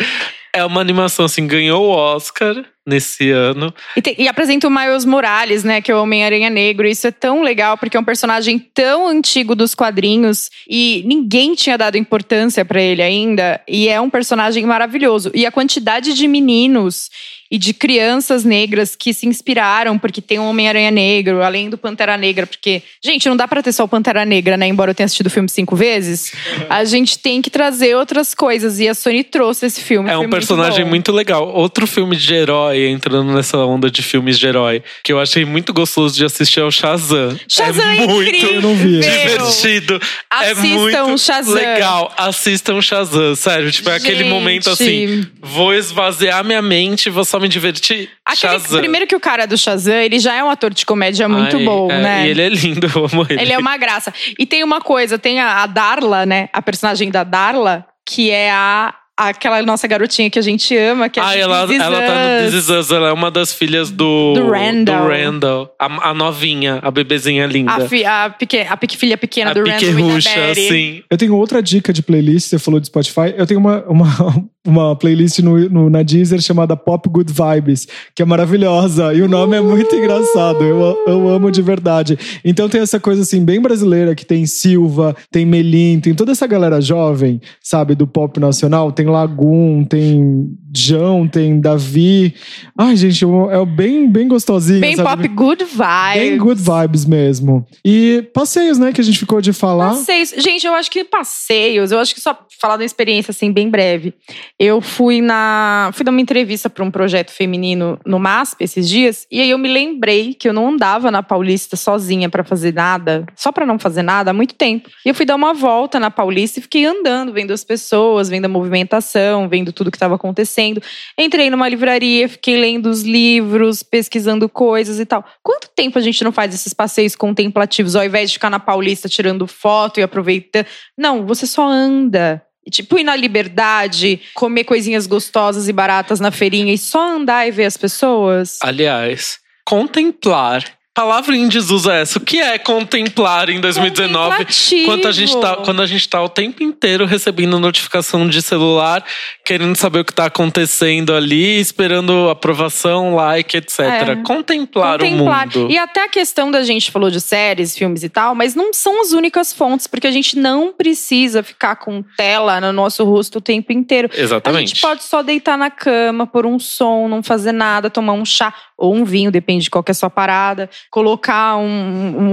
É uma animação, assim, ganhou o Oscar nesse ano. E, tem- e apresenta o Miles Morales, né, que é o Homem-Aranha Negro. Isso é tão legal, porque é um personagem tão antigo dos quadrinhos e ninguém tinha dado importância pra ele ainda. E é um personagem maravilhoso. E a quantidade de meninos e de crianças negras que se inspiraram, porque tem um Homem-Aranha Negro, além do Pantera Negra, porque, gente, não dá pra ter só o Pantera Negra, né? Embora eu tenha assistido o filme cinco vezes, a gente tem que trazer outras coisas. E a Sony trouxe esse filme. É um personagem bom. muito legal. Outro filme de herói, entrando nessa onda de filmes de herói, que eu achei muito gostoso de assistir é o Shazam. Shazam é é muito incrível. Divertido. é Assistam muito Shazam. legal. Assistam Shazam. Sério, tipo, é aquele Gente. momento assim: vou esvaziar minha mente, vou só me divertir. Aquele- Shazam. primeiro que o cara do Shazam, ele já é um ator de comédia muito Ai, bom, é, né? E ele é lindo, eu amo ele. Ele é uma graça. E tem uma coisa, tem a, a Darla, né? A personagem da Darla, que é a aquela nossa garotinha que a gente ama, que é Ah, a ela, This Is ela tá no. This Is Us, ela é uma das filhas do, Do Randall. do Randall. A, a novinha, a bebezinha linda. A, fi, a, peque- a filha pequena a do Randall Betty. assim. Eu tenho outra dica de playlist, você falou de Spotify. Eu tenho uma, uma, uma playlist no, no- na Deezer chamada Pop Good Vibes, que é maravilhosa. E o nome é muito engraçado. Eu, eu amo de verdade. Então tem essa coisa assim, bem brasileira, que tem Silva, tem Melim, tem toda essa galera jovem, sabe, do pop nacional. Tem Lagum, tem João, tem Davi. Ai, gente, é bem, bem gostosinho. Bem sabe? pop good vibes. Bem good vibes mesmo. E passeios, né, que a gente ficou de falar. Passeios. Gente, eu acho que passeios, eu acho que só falar da experiência assim bem breve. Eu fui na, fui dar uma entrevista para um projeto feminino no MASP esses dias, e aí eu me lembrei que eu não andava na Paulista sozinha para fazer nada, só para não fazer nada há muito tempo. E eu fui dar uma volta na Paulista e fiquei andando, vendo as pessoas, vendo a movimentação, vendo tudo que estava acontecendo. Entrei numa livraria, fiquei lendo os livros, pesquisando coisas e tal. Quanto tempo a gente não faz esses passeios contemplativos ao invés de ficar na Paulista tirando foto e aproveitando? Não, você só anda. Tipo, ir na liberdade, comer coisinhas gostosas e baratas na feirinha e só andar e ver as pessoas. Aliás, contemplar. Palavra em desuso é essa. O que é contemplar em 2019? Contemplativo. Quando a, gente tá, quando a gente tá o tempo inteiro recebendo notificação de celular, querendo saber o que tá acontecendo ali, esperando aprovação, like, etc. É. Contemplar, Contemplar. o mundo. E até a questão da gente falou de séries, filmes e tal, mas não são as únicas fontes, porque a gente não precisa ficar com tela no nosso rosto o tempo inteiro. A Exatamente. gente pode só deitar na cama, pôr um som, não fazer nada, tomar um chá ou um vinho, depende de qual que é a sua parada, colocar um-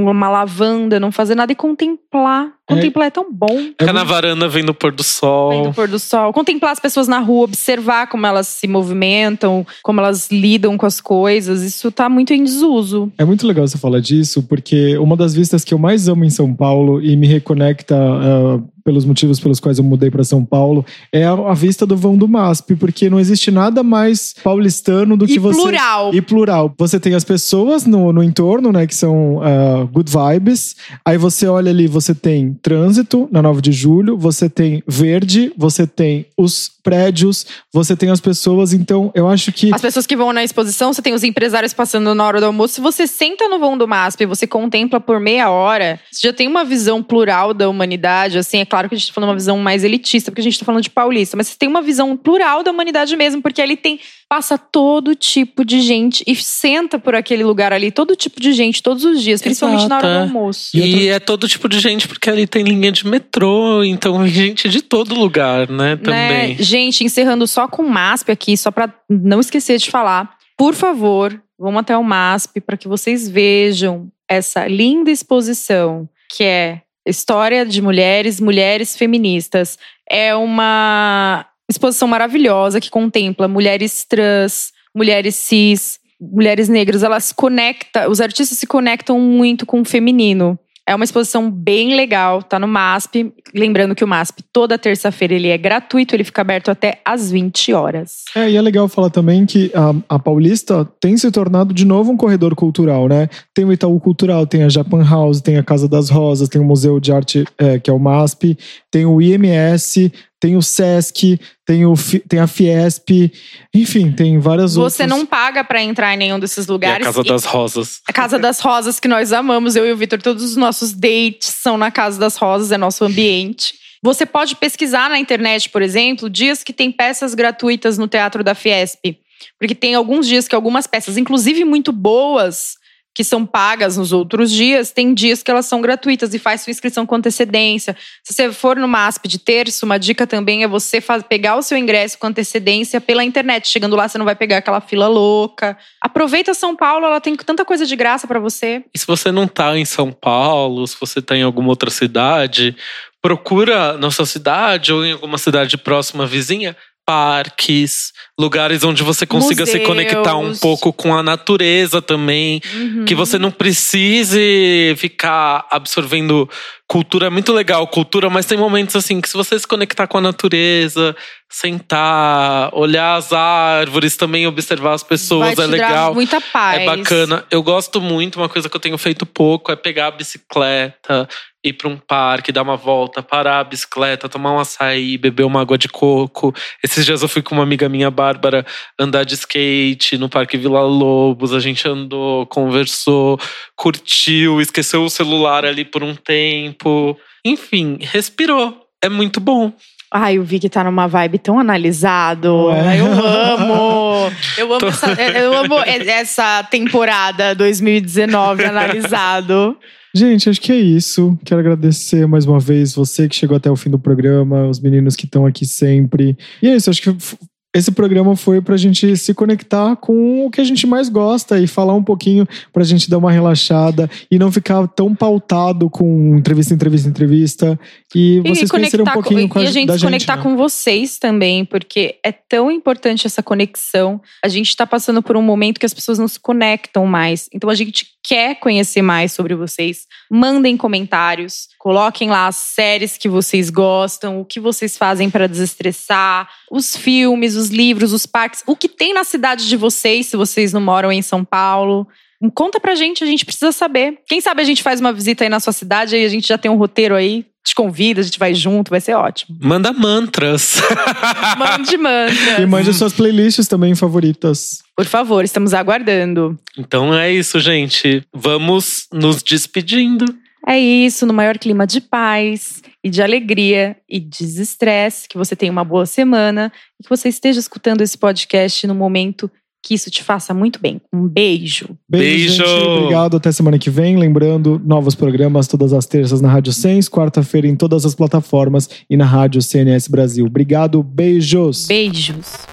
um- uma lavanda, não fazer nada e contemplar. Contemplar é, tão bom. Ficar na varanda vendo o pôr do sol. Vendo o pôr do sol. Contemplar as pessoas na rua, observar como elas se movimentam, como elas lidam com as coisas. Isso tá muito em desuso. É muito legal você falar disso, porque uma das vistas que eu mais amo em São Paulo e me reconecta ah, pelos motivos pelos quais eu mudei para São Paulo é a, vista do vão do MASP, porque não existe nada mais paulistano do que E você. plural. E plural. Você tem as pessoas no, no entorno, né, que são ah, good vibes. Aí você olha ali, você tem trânsito na 9 de julho, você tem verde, você tem os prédios, você tem as pessoas. Então, eu acho que. As pessoas que vão na exposição, você tem os empresários passando na hora do almoço. Se você senta no vão do MASP e você contempla por meia hora, você já tem uma visão plural da humanidade. Assim, é claro que a gente tá falando uma visão mais elitista, porque a gente tá falando de paulista, mas você tem uma visão plural da humanidade mesmo, porque ali tem. Passa todo tipo de gente e senta por aquele lugar ali, todo tipo de gente, todos os dias, principalmente na hora do Exato, almoço. E é todo tipo de gente, porque ali tem linha de metrô, então gente de todo lugar, né? Também. Né? Gente, encerrando só com o MASP aqui, só para não esquecer de falar. Por favor, vamos até o MASP para que vocês vejam essa linda exposição que é História de Mulheres, Mulheres Feministas. É uma exposição maravilhosa que contempla mulheres trans, mulheres cis, mulheres negras, elas se conectam, os artistas se conectam muito com o feminino. É uma exposição bem legal, tá no MASP. Lembrando que o MASP, toda terça-feira, ele é gratuito, ele fica aberto até às 20 horas. É, e é legal falar também que a, a Paulista tem se tornado de novo um corredor cultural, né? Tem o Itaú Cultural, tem a Japan House, tem a Casa das Rosas, tem o Museu de Arte, é, que é o MASP, tem o IMS, tem o Sesc, tem, o, tem a Fiesp, enfim, tem várias Você outras. Você não paga para entrar em nenhum desses lugares. E a Casa das Rosas. A Casa das Rosas que nós amamos, eu e o Vitor, todos os nossos dates são na Casa das Rosas, é nosso ambiente. Você pode pesquisar na internet, por exemplo, dias que tem peças gratuitas no Teatro da Fiesp. Porque tem alguns dias que algumas peças, inclusive muito boas, que são pagas nos outros dias, tem dias que elas são gratuitas e faz sua inscrição com antecedência. Se você for no MASP de terço, uma dica também é você faz, pegar o seu ingresso com antecedência pela internet. Chegando lá, você não vai pegar aquela fila louca. Aproveita São Paulo, ela tem tanta coisa de graça para você. E se você não tá em São Paulo, se você tá em alguma outra cidade, procura na sua cidade ou em alguma cidade próxima vizinha parques, lugares onde você consiga Museus. se conectar um pouco com a natureza também, Uhum. que você não precise ficar absorvendo cultura é muito legal, cultura, mas tem momentos assim que se você se conectar com a natureza, sentar, olhar as árvores, também observar as pessoas, vai é legal. muita paz. É bacana. Eu gosto muito, uma coisa que eu tenho feito pouco é pegar a bicicleta, ir para um parque, dar uma volta, parar a bicicleta, tomar um açaí, beber uma água de coco. Esses dias eu fui com uma amiga minha, Bárbara, andar de skate no Parque Vila Lobos. A gente andou, conversou, curtiu, esqueceu o celular ali por um tempo. Enfim, respirou. É muito bom. Ai, o Vicky tá numa vibe tão analisado. Ué. Eu amo. Eu amo, essa, eu amo essa temporada 2019 analisado. Gente, acho que é isso. Quero agradecer mais uma vez você que chegou até o fim do programa, os meninos que estão aqui sempre. E é isso, acho que esse programa foi pra gente se conectar com o que a gente mais gosta e falar um pouquinho pra gente dar uma relaxada e não ficar tão pautado com entrevista, entrevista, entrevista. E vocês conhecerem um pouquinho com, a, e a gente se conectar né? com vocês também, porque é tão importante essa conexão. A gente tá passando por um momento que as pessoas não se conectam mais. Então a gente quer conhecer mais sobre vocês. Mandem comentários, coloquem lá as séries que vocês gostam, o que vocês fazem para desestressar, os filmes, os livros, os parques, o que tem na cidade de vocês, se vocês não moram em São Paulo. Conta pra gente, a gente precisa saber. Quem sabe a gente faz uma visita aí na sua cidade e a gente já tem um roteiro aí, te convida, a gente vai junto, vai ser ótimo. Manda mantras. Mande E manda. mande suas playlists também favoritas. Por favor, estamos aguardando. então é isso, gente. Vamos nos despedindo. É isso, no maior clima de paz e de alegria e desestresse, que você tenha uma boa semana e que você esteja escutando esse podcast no momento que isso te faça muito bem. Um beijo. Beijo, Beijo! gente. Obrigado. Até semana que vem. Lembrando, novos programas todas as terças na Rádio Sens, quarta-feira em todas as plataformas e na Rádio CNS Brasil. Obrigado. Beijos. Beijos.